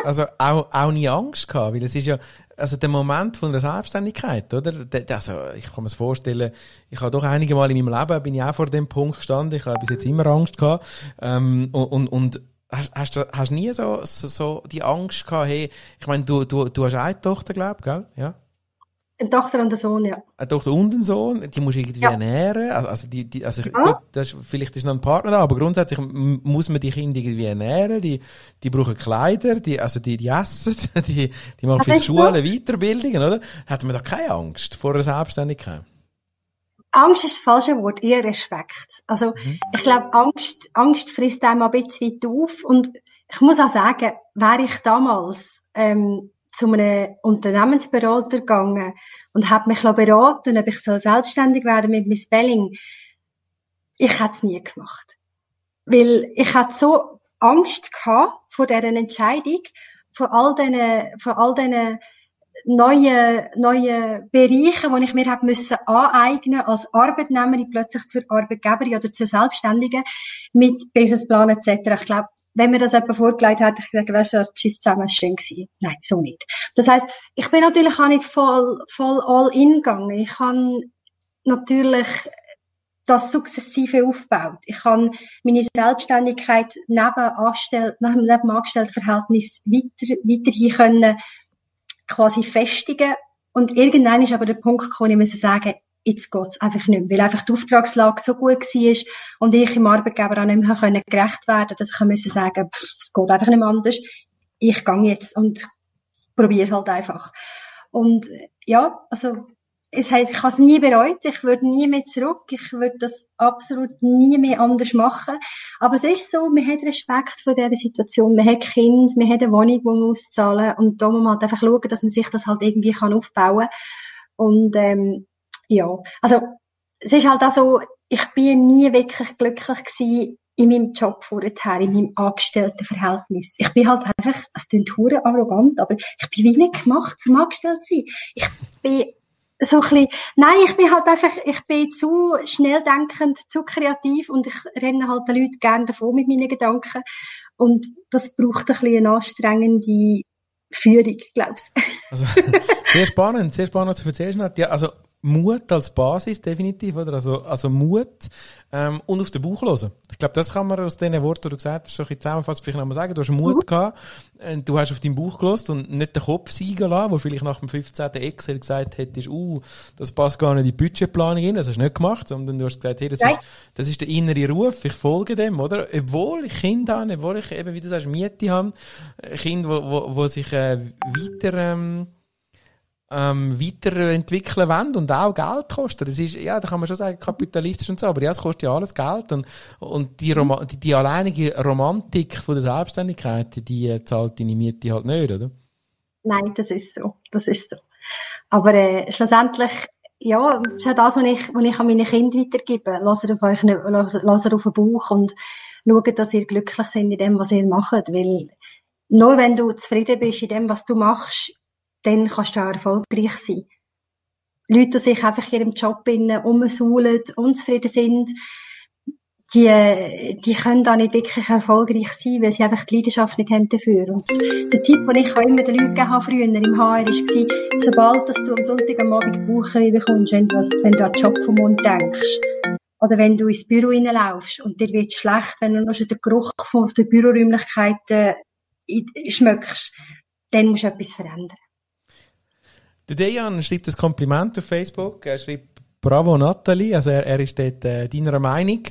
Also auch, auch nie Angst gehabt, weil es ist ja, also der Moment von der Selbstständigkeit, oder? Also ich kann mir vorstellen, ich habe doch einige Mal in meinem Leben, bin ich auch vor dem Punkt gestanden, ich habe bis jetzt immer Angst gehabt, ähm, und, und, und hast, hast, du, hast nie so, so, so die Angst gehabt, hey, ich meine, du, du, du hast eine Tochter, glaub, gell? Ja. Eine Tochter und einen Sohn, ja. Eine Tochter und einen Sohn, die musst du irgendwie ja. ernähren. Also, also, die, die, also ja. gut, das ist, vielleicht ist noch ein Partner da, aber grundsätzlich muss man die Kinder irgendwie ernähren. Die, die brauchen Kleider, die, also die, die essen, <laughs> die, die machen für Schulen Weiterbildungen, oder? Hat man da keine Angst vor einer Selbstständigkeit? Angst ist das falsche Wort, eher Respekt. Also, mhm. ich glaube, Angst, Angst frisst einem ein bisschen weit auf und ich muss auch sagen, wäre ich damals, ähm, zu einem Unternehmensberater gegangen und habe mich beraten, ob ich selbstständig werden mit Miss Belling. Ich hätte es nie gemacht. Weil ich hatte so Angst gehabt vor dieser Entscheidung, vor all diesen, vor all diesen neuen, neuen Bereichen, die ich mir habe müssen aneignen als Arbeitnehmerin plötzlich zur Arbeitgeberin oder zur Selbstständigen mit Businessplan etc. Ich glaube, wenn mir das jemand vorgelegt hat, ich gesagt, weißt du, das Tschüss zusammen schön gewesen. Nein, so nicht. Das heisst, ich bin natürlich auch nicht voll, voll all in gegangen. Ich habe natürlich das sukzessive aufgebaut. Ich habe meine Selbstständigkeit neben, Anstell neben dem Angestelltenverhältnis weiter, weiterhin können quasi festigen. Und irgendwann ist aber der Punkt gekommen, ich muss sagen, jetzt geht's einfach nicht mehr, weil einfach die Auftragslage so gut war und ich im Arbeitgeber auch nicht mehr können gerecht werden dass ich müssen sagen, pff, es geht einfach nicht mehr anders. Ich gehe jetzt und probiere halt einfach. Und ja, also es hat, ich habe es nie bereut, ich würde nie mehr zurück, ich würde das absolut nie mehr anders machen. Aber es ist so, man hat Respekt vor dieser Situation, man hat Kind, man hat eine Wohnung, die man auszahlen und da muss man halt einfach schauen, dass man sich das halt irgendwie aufbauen kann. Und ähm, ja, also es ist halt auch so, ich bin nie wirklich glücklich gewesen in meinem Job vorher, in meinem Angestelltenverhältnis. Ich bin halt einfach, es klingt hure arrogant, aber ich bin wie nicht gemacht zum Angestellt sein. Ich bin so ein bisschen, nein, ich bin halt einfach, ich bin zu schnell denkend, zu kreativ und ich renne halt den Leuten gerne davon mit meinen Gedanken. Und das braucht ein bisschen eine anstrengende Führung, glaubst Also, <laughs> sehr spannend, sehr spannend, was du erzählst. Ja, also, Mut als Basis, definitiv, oder? Also, also Mut, ähm, und auf den Bauch hören. Ich glaube, das kann man aus den Worten, die du gesagt hast, so ein bisschen zusammenfassen, vielleicht nochmal sagen. Du hast Mut mhm. gehabt, äh, du hast auf deinen Bauch gelost und nicht den Kopf siegen lassen, wo vielleicht nach dem 15. Excel gesagt hättest, uh, das passt gar nicht in die Budgetplanung rein. Das hast du nicht gemacht, sondern du hast gesagt, hey, das, ist, das ist der innere Ruf, ich folge dem, oder? Obwohl ich Kinder habe, obwohl ich eben, wie du sagst, Miete habe, Kinder, wo, wo, wo sich äh, weiter, ähm, ähm, weiterentwickeln wollen und auch Geld kosten. Das ist, ja, da kann man schon sagen, kapitalistisch und so, aber ja, es kostet ja alles Geld und, und die, Roma die, die alleinige Romantik von der Selbstständigkeit, die äh, zahlt deine Miete halt nicht, oder? Nein, das ist so, das ist so. Aber äh, schlussendlich, ja, das ist ja das, was ich, was ich an meine Kinder weitergebe. Lasst auf euch, lasst auf den Bauch und schaut, dass ihr glücklich seid in dem, was ihr macht, weil nur wenn du zufrieden bist in dem, was du machst, dann kannst du auch erfolgreich sein. Leute, die sich einfach in ihrem Job umsuhlen, unzufrieden sind, die, die können da nicht wirklich erfolgreich sein, weil sie einfach die Leidenschaft nicht haben dafür. Und der Tipp, den ich auch immer den Leuten gegeben habe früher im HR, war, sobald dass du am Sonntag am Abend Buche bekommst, wenn du, wenn du an den Job vom Mund denkst, oder wenn du ins Büro reinlaufst und dir wird schlecht, wenn du noch schon den Geruch von der Büroräumlichkeiten schmeckst, dann musst du etwas verändern. Der Dejan schreibt das Kompliment auf Facebook. Er schreibt Bravo Nathalie. Also er, er ist dort äh, deiner Meinung.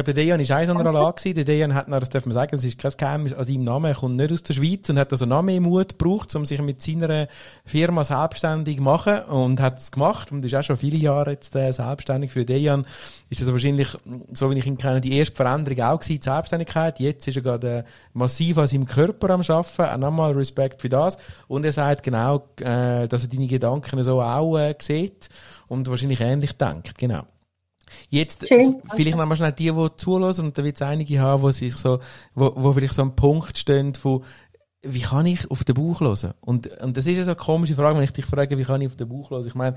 Ich glaube, der Dejan ist eins an der Lage Der Dejan hat, das darf man sagen, das ist kein Geheimnis an seinem Namen. Er kommt nicht aus der Schweiz und hat also noch mehr Mut gebraucht, um sich mit seiner Firma selbstständig zu machen und hat es gemacht und ist auch schon viele Jahre jetzt äh, selbstständig. Für Dejan ist das wahrscheinlich, so wie ich ihn kenne, die erste Veränderung auch gewesen, die Selbstständigkeit. Jetzt ist er gerade äh, massiv an seinem Körper am Arbeiten. Auch nochmal Respekt für das. Und er sagt genau, äh, dass er deine Gedanken so auch äh, sieht und wahrscheinlich ähnlich denkt. Genau. Jetzt, Schön. vielleicht nochmal schnell die, die zulassen, und da wird es einige haben, wo sich so, wo, wo vielleicht so am Punkt stehen, von, wie kann ich auf den Bauch hören? Und, und das ist ja so eine komische Frage, wenn ich dich frage, wie kann ich auf den Bauch hören? Ich meine,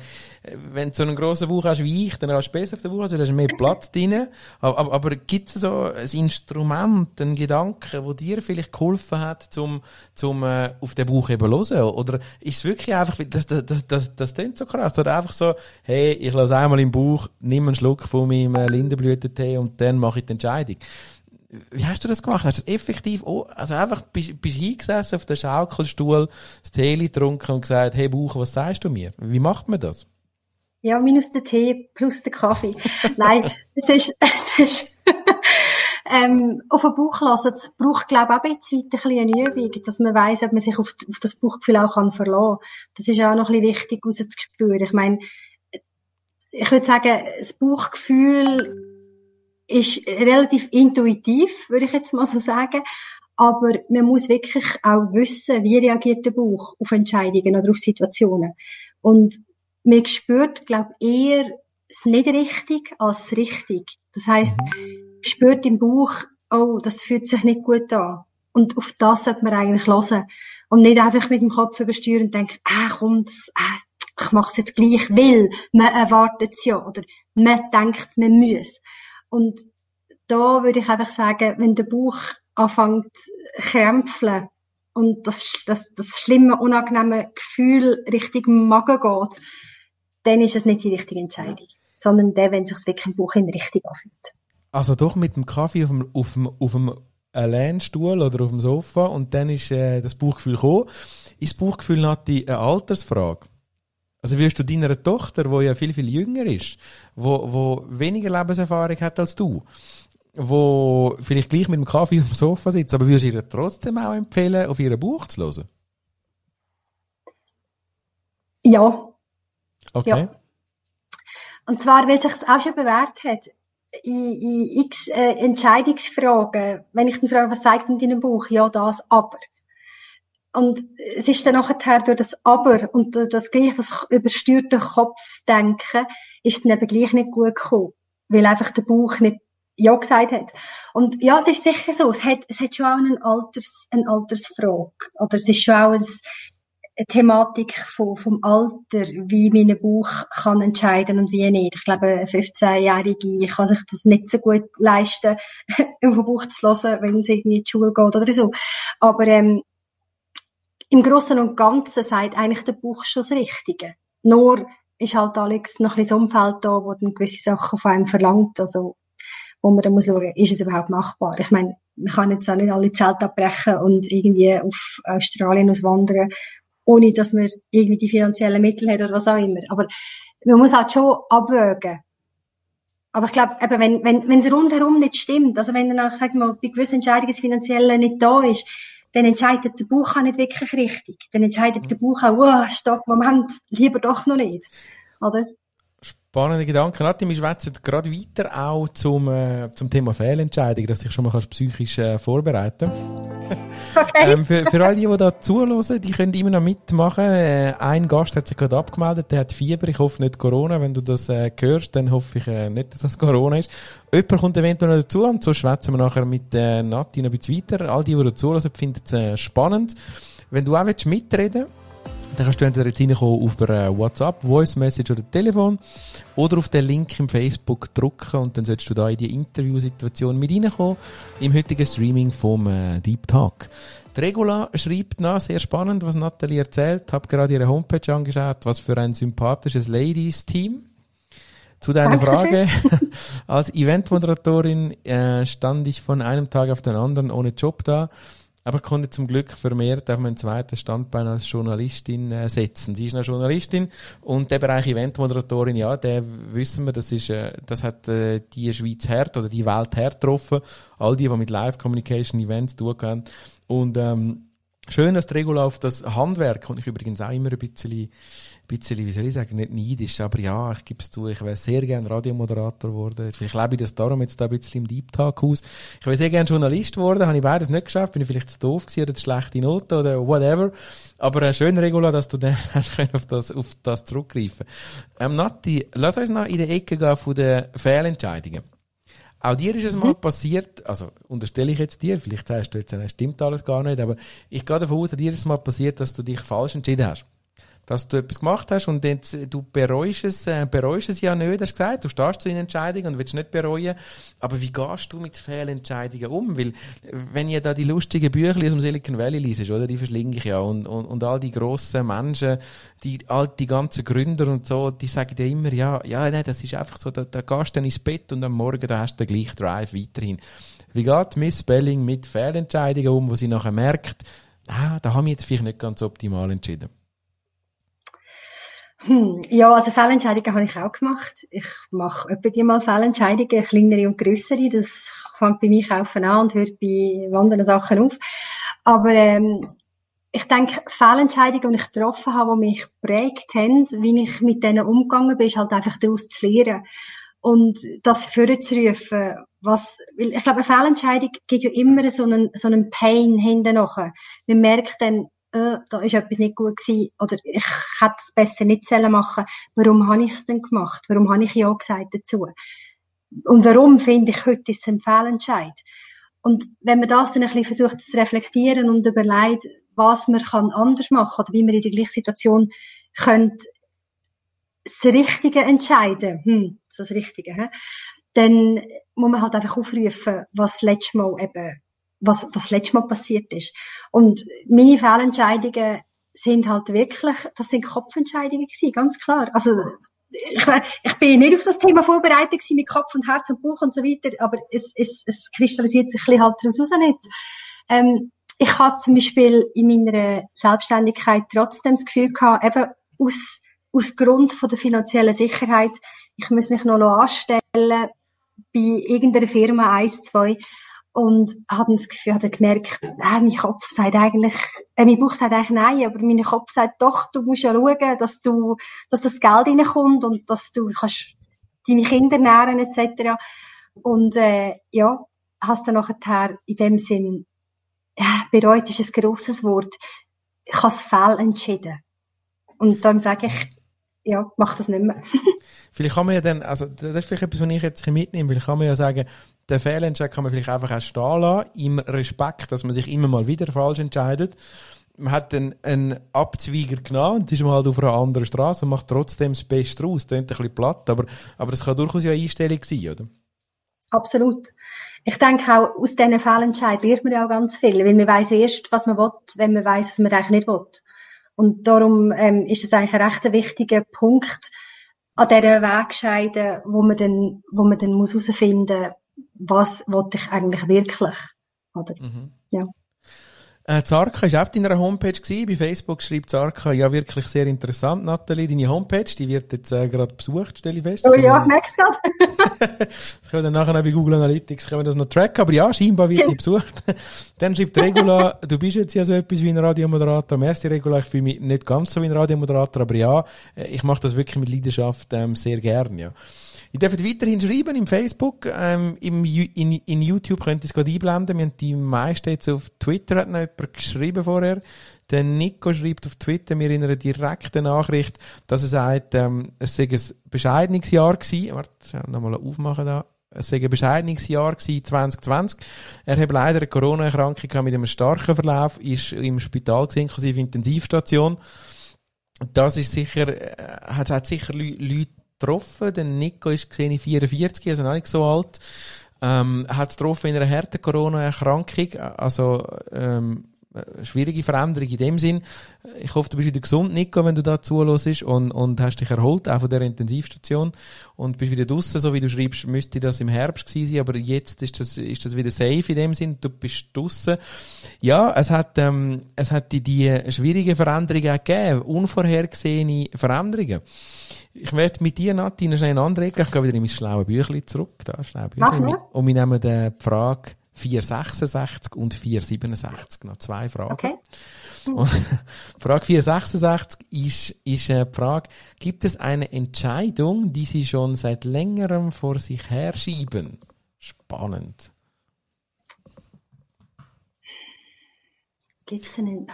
wenn du so einen grossen Bauch hast wie ich, dann hast du besser auf den Bauch hören, da hast du mehr Platz drin. Aber, aber, aber gibt es so ein Instrument, einen Gedanken, wo dir vielleicht geholfen hat, zum, zum äh, auf den Bauch eben hören? Oder ist es wirklich einfach, das, das, das, das, das klingt so krass, oder einfach so, hey, ich lasse einmal im Bauch, nimm einen Schluck von meinem Lindenblütentee und dann mache ich die Entscheidung wie hast du das gemacht? Hast du das effektiv, oh, also einfach bist, bist hingesessen auf dem Schaukelstuhl, das Tee getrunken und gesagt, hey Buch, was sagst du mir? Wie macht man das? Ja, minus der Tee plus der Kaffee. <laughs> Nein, es ist, <laughs> es ist, ähm, auf den Bauch lassen, das braucht, glaube ich, auch ein bisschen, eine Übung, dass man weiss, ob man sich auf, auf das Bauchgefühl auch kann verlassen kann. Das ist auch noch ein bisschen wichtig, rauszuspüren. Ich meine, ich würde sagen, das Bauchgefühl ist relativ intuitiv, würde ich jetzt mal so sagen. Aber man muss wirklich auch wissen, wie reagiert der Bauch auf Entscheidungen oder auf Situationen. Und man spürt, glaube ich, eher das nicht richtig als richtig. Das heißt, spürt im Bauch, oh, das fühlt sich nicht gut an. Und auf das sollte man eigentlich hören. Und nicht einfach mit dem Kopf übersteuern und denken, ah, komm, das, ah, ich mach's jetzt gleich, weil man erwartet es ja. Oder man denkt, man muss. Und da würde ich einfach sagen, wenn der Bauch anfängt krämpfeln und das, das, das schlimme, unangenehme Gefühl Richtung Magen geht, dann ist es nicht die richtige Entscheidung. Sondern der, wenn sich wirklich im Bauch in richtig anfühlt. Also doch mit dem Kaffee auf dem, auf dem, auf dem Lehnstuhl oder auf dem Sofa und dann ist äh, das Bauchgefühl gekommen. Ist das Bauchgefühl natürlich eine Altersfrage? Also wirst du deiner Tochter, die ja viel, viel jünger ist, wo, wo weniger Lebenserfahrung hat als du, wo vielleicht gleich mit dem Kaffee auf dem Sofa sitzt, aber würdest du ihr trotzdem auch empfehlen, auf ihren Buch zu hören? Ja. Okay. Ja. Und zwar, weil es sich auch schon bewährt hat, in, in x äh, Entscheidungsfragen, wenn ich dann frage, was sagt denn deinem Buch? Ja, das, aber. Und es ist dann nachher durch das Aber und durch das gleich das übersteuerte Kopfdenken ist es dann eben gleich nicht gut gekommen. Weil einfach der Bauch nicht Ja gesagt hat. Und ja, es ist sicher so. Es hat, es hat schon auch eine, Alters, eine Altersfrage. Oder es ist schon auch ein, eine Thematik vom, vom Alter, wie mein Bauch kann entscheiden und wie nicht. Ich glaube, eine 15-Jährige kann sich das nicht so gut leisten, <laughs> auf den Bauch zu hören, wenn sie in die Schule geht oder so. Aber ähm, im Großen und Ganzen sagt eigentlich der Buch schon das Richtige. Nur ist halt Alex noch ein bisschen das Umfeld da, wo dann gewisse Sachen von einem verlangt, also wo man dann muss schauen, ist es überhaupt machbar? Ich meine, man kann jetzt auch nicht alle Zelte abbrechen und irgendwie auf Australien auswandern, ohne dass man irgendwie die finanziellen Mittel hat oder was auch immer. Aber man muss halt schon abwägen. Aber ich glaube, eben, wenn, wenn, wenn es rundherum nicht stimmt, also wenn dann, sag mal, bei gewissen Entscheidungen das Finanzielle nicht da ist, dann entscheidet der Bauch auch nicht wirklich richtig. Dann entscheidet der Bauch auch, oh, stopp, Moment, lieber doch noch nicht. Oder? Spannende Gedanken. Nati, wir schwätzen gerade weiter auch zum, äh, zum Thema Fehlentscheidung, dass du dich schon mal psychisch äh, vorbereiten <laughs> Okay. ähm, für, für all die, die da zuhören, die können immer noch mitmachen. Äh, ein Gast hat sich gerade abgemeldet, der hat Fieber. Ich hoffe nicht Corona. Wenn du das äh, hörst, dann hoffe ich äh, nicht, dass das Corona ist. Jemand kommt eventuell noch dazu und so schwätzen wir nachher mit äh, Nati noch ein bisschen weiter. All die, die da zuhören, finden es äh, spannend. Wenn du auch willst, mitreden willst, dann kannst du entweder jetzt reinkommen auf per WhatsApp, Voice Message oder Telefon oder auf den Link im Facebook drücken und dann solltest du da in die Interviewsituation mit reinkommen im heutigen Streaming vom äh, Deep Talk. Die Regula schreibt nach, sehr spannend, was Nathalie erzählt. Hab gerade ihre Homepage angeschaut, was für ein sympathisches Ladies-Team. Zu deiner Frage. <laughs> Als Eventmoderatorin äh, stand ich von einem Tag auf den anderen ohne Job da. Aber ich konnte zum Glück vermehrt auf mein zweites Standbein als Journalistin äh, setzen. Sie ist eine Journalistin und der Bereich Eventmoderatorin, ja, der wissen wir, das ist, äh, das hat äh, die Schweiz hart oder die Welt hart getroffen. All die, die mit Live Communication Events tun können. Und ähm, schön, dass die Regula auf das Handwerk, und ich übrigens auch immer ein bisschen bisschen, wie soll ich sagen, nicht neidisch, aber ja, ich gebe es zu, ich wäre sehr gerne Radiomoderator geworden. Vielleicht lebe ich das darum jetzt da ein bisschen im Deep Talk aus. Ich wäre sehr gerne Journalist geworden, habe ich beides nicht geschafft, bin ich vielleicht zu doof gewesen oder zu schlechte Noten oder whatever. Aber äh, schön, Regula, dass du dann <laughs> hast auf das, auf das zurückgreifen ähm, Nati, lass uns noch in die Ecke gehen von den Fehlentscheidungen. Auch dir ist es mal mhm. passiert, also unterstelle ich jetzt dir, vielleicht sagst du jetzt, stimmt alles gar nicht, aber ich gehe davon aus, dass dir ist es mal passiert, dass du dich falsch entschieden hast dass du etwas gemacht hast und jetzt, du bereust es, äh, bereust es ja nicht, hast gesagt, du stehst zu einer Entscheidung und willst nicht bereuen. Aber wie gehst du mit Fehlentscheidungen um? Weil, wenn ihr da die lustigen Bücher aus dem Silicon Valley liest, oder, die verschlinge ich ja, und, und, und all die grossen Menschen, die, all die ganzen Gründer und so, die sagen ja immer, ja, ja, nein, das ist einfach so, da, da gehst du dann ins Bett und am Morgen, da hast du den gleichen Drive weiterhin. Wie geht Miss Belling mit Fehlentscheidungen um, wo sie nachher merkt, ah, da haben wir jetzt vielleicht nicht ganz optimal entschieden? Hm, ja, also Fehlentscheidungen habe ich auch gemacht. Ich mache etwa die mal Fehlentscheidungen, kleinere und größere. Das fängt bei mir kaufen an und hört bei anderen Sachen auf. Aber ähm, ich denke, Fehlentscheidungen, die ich getroffen habe, die mich geprägt haben, wie ich mit denen umgegangen bin, ist halt einfach daraus zu lernen. Und das vorzurufen, was, weil ich glaube, eine Fehlentscheidung gibt ja immer so einen, so einen Pain hinten nachher. Man merkt dann, äh, da ist etwas nicht gut gewesen oder ich hätte es besser nicht machen Warum habe ich es denn gemacht? Warum habe ich Ja gesagt dazu? Und warum finde ich heute ist es ein Fehlentscheid? Und wenn man das dann ein bisschen versucht zu reflektieren und überlegt, was man kann anders machen oder wie man in der gleichen Situation könnte das Richtige entscheiden, hm, so das Richtige, he? dann muss man halt einfach aufrufen, was letztes Mal eben was, was letztes Mal passiert ist. Und meine Fehlentscheidungen sind halt wirklich, das sind Kopfentscheidungen gewesen, ganz klar. Also, ich, ich bin nicht auf das Thema vorbereitet gewesen, mit Kopf und Herz und Bauch und so weiter, aber es, es, es kristallisiert sich ein bisschen halt daraus nicht. Ähm, ich hatte zum Beispiel in meiner Selbstständigkeit trotzdem das Gefühl gehabt, eben aus, aus Grund von der finanziellen Sicherheit, ich muss mich noch anstellen bei irgendeiner Firma, eins, zwei, und habe das Gefühl, habe gemerkt, äh, mein Kopf sagt eigentlich, äh, mein Bauch sagt eigentlich nein, aber mein Kopf sagt doch, du musst ja schauen, dass du, dass das Geld reinkommt und dass du kannst deine Kinder nähren etc. Und äh, ja, hast dann nachher in dem Sinn, ja, bereut ist ein grosses Wort, ich habe es fehl entschieden. Und dann sage ich, ja, mach das nicht mehr. <laughs> vielleicht kann man ja dann, also das ist vielleicht etwas, was ich jetzt mitnehme, weil kann man ja sagen, den Fehlentscheid kann man vielleicht einfach auch stehen lassen, im Respekt, dass man sich immer mal wieder falsch entscheidet. Man hat dann einen Abzweiger genommen und ist mal halt auf einer anderen Straße und macht trotzdem das Beste raus. Das klingt ein bisschen platt, aber, aber das kann durchaus ja eine Einstellung sein, oder? Absolut. Ich denke auch, aus diesen Fehlentscheiden lernt man ja auch ganz viel, weil man weiß erst, was man will, wenn man weiß, was man eigentlich nicht will. Und darum ähm, ist es eigentlich ein recht wichtiger Punkt, an dieser Wegscheide, wo man dann, wo man dann muss herausfinden, was wollte ich eigentlich wirklich, oder? Mhm. Ja. Äh, Zarka war auf deiner Homepage gewesen. Bei Facebook schreibt Zarka, ja, wirklich sehr interessant, Nathalie. Deine Homepage, die wird jetzt äh, gerade besucht, stelle ich fest. Oh ja, es gerade. das <laughs> <laughs> können wir dann nachher bei Google Analytics können wir das noch tracken, aber ja, scheinbar wird die besucht. <laughs> dann schreibt Regula, du bist jetzt ja so etwas wie ein Radiomoderator. Merci Regula, ich fühle mich nicht ganz so wie ein Radiomoderator, aber ja, äh, ich mache das wirklich mit Leidenschaft ähm, sehr gern, ja. Ihr dürft weiterhin schreiben im Facebook, ähm, im, in, in YouTube könnt ihr es gerade einblenden. Wir haben die meisten jetzt auf Twitter, hat noch jemand geschrieben vorher. Der Nico schreibt auf Twitter mir in einer direkten Nachricht, dass er sagt, ähm, es sei ein bescheidenes Jahr gewesen. Warte, nochmal aufmachen da. Es sei ein bescheidenes Jahr gewesen, 2020. Er hat leider eine Corona-Erkrankung mit einem starken Verlauf, ist im Spital gewesen, inklusive Intensivstation. Das ist sicher, äh, hat, hat sicher Leute getroffen. Der Nico ist gesehen 44, also noch nicht so alt. Ähm, hat es getroffen in einer harten Corona-Erkrankung. Also, ähm, schwierige Veränderung in dem Sinn. Ich hoffe, du bist wieder gesund, Nico, wenn du da zuhörst und, und hast dich erholt, auch von der Intensivstation und bist wieder draussen, so wie du schreibst, müsste das im Herbst gewesen sein, aber jetzt ist das, ist das wieder safe in dem Sinn, du bist draussen. Ja, es hat, ähm, es hat die, die schwierigen Veränderungen gegeben, unvorhergesehene Veränderungen. Ich werde mit dir, Nati, noch schnell Ecke. Ich gehe wieder in mein schlaues Büchlein zurück. Da, schlaue Büchlein. Und wir nehmen die Frage 466 und 467. Noch zwei Fragen. Okay. Und <laughs> Frage 466 ist, ist eine Frage, gibt es eine Entscheidung, die Sie schon seit längerem vor sich herschieben? Spannend. Gibt es eine,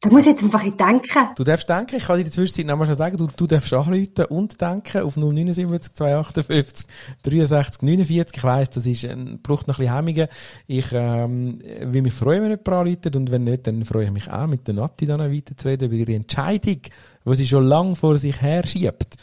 da muss ich jetzt einfach denken. Du darfst denken, ich kann dir in der Zwischenzeit nochmal schon sagen, du, du darfst anrufen und denken auf 079 258 63 49. Ich weiss, das ist, ein, braucht noch ein bisschen Hemmungen. Ich, ähm, will mich freuen, wenn jemand anruft und wenn nicht, dann freue ich mich auch, mit der Nati dann weiterzureden über ihre Entscheidung, die sie schon lange vor sich her schiebt.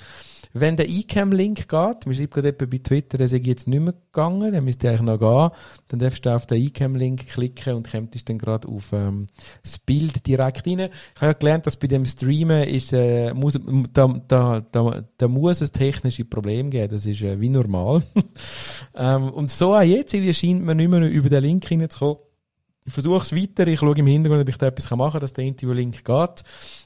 Wenn der eCam-Link geht, man schreibt gerade bei Twitter, der sei jetzt nicht mehr gegangen, dann müsste eigentlich noch gehen, dann darfst du auf den eCam-Link klicken und kommst dann gerade auf ähm, das Bild direkt rein. Ich habe ja gelernt, dass bei dem Streamen ist, äh, muss, da, da, da, da muss es technische Probleme geben, das ist äh, wie normal. <laughs> ähm, und so auch jetzt, irgendwie scheint man nicht mehr über den Link reinzukommen. Ich versuche es weiter, ich schaue im Hintergrund, ob ich da etwas machen kann, dass der Interview-Link geht.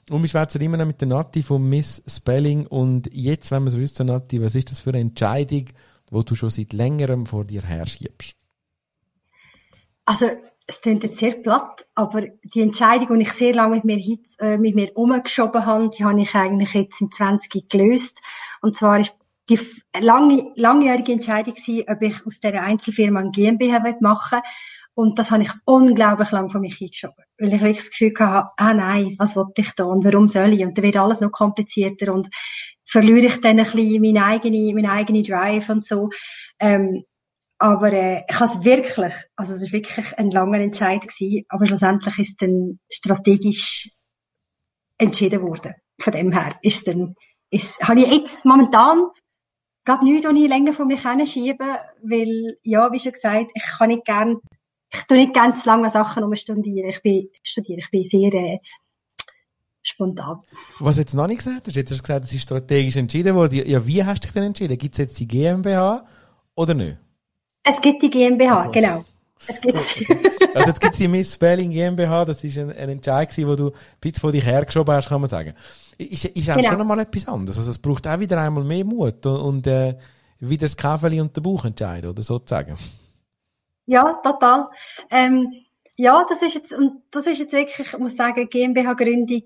Und wir schwätzen immer noch mit der Nati von Miss Spelling. Und jetzt, wenn wir es wissen, Nati, was ist das für eine Entscheidung, die du schon seit längerem vor dir herschiebst? Also, es klingt jetzt sehr platt, aber die Entscheidung, die ich sehr lange mit mir, äh, mit mir umgeschoben habe, die habe ich eigentlich jetzt im 20 gelöst. Und zwar ist die lange, langjährige Entscheidung gewesen, ob ich aus dieser Einzelfirma ein GmbH machen will und das habe ich unglaublich lang von mich hingeschoben. Weil ich wirklich das Gefühl hatte, ah nein, was wollte ich da und warum soll ich? Und dann wird alles noch komplizierter und verliere ich dann ein bisschen meine eigene, meine eigene Drive und so. Ähm, aber äh, ich habe es wirklich, also es war wirklich ein langer Entscheid gewesen, aber schlussendlich ist dann strategisch entschieden worden. Von dem her ist dann, ist, habe ich jetzt momentan gerade nichts, was ich länger von mir schieben weil, ja, wie schon gesagt, ich kann nicht gern ich tue nicht ganz lange Sachen umstudieren. Ich bin, studiere, ich bin sehr, äh, spontan. Was jetzt noch nicht gesagt hast, jetzt hast du gesagt, es ist strategisch entschieden worden. Ja, wie hast du dich denn entschieden? Gibt es jetzt die GmbH oder nicht? Es gibt die GmbH, oh, genau. Es gibt <laughs> also jetzt gibt es die Miss Spelling GmbH, das ist ein, ein Entscheid gewesen, wo du ein bisschen von dich hergeschoben hast, kann man sagen. Ist, ist auch genau. schon einmal etwas anderes. Also es braucht auch wieder einmal mehr Mut und, und äh, wie das Käferli und der Bauch entscheiden, oder sozusagen. Ja, total. Ähm, ja, das ist jetzt, und das ist jetzt wirklich, ich muss sagen, GmbH-Gründung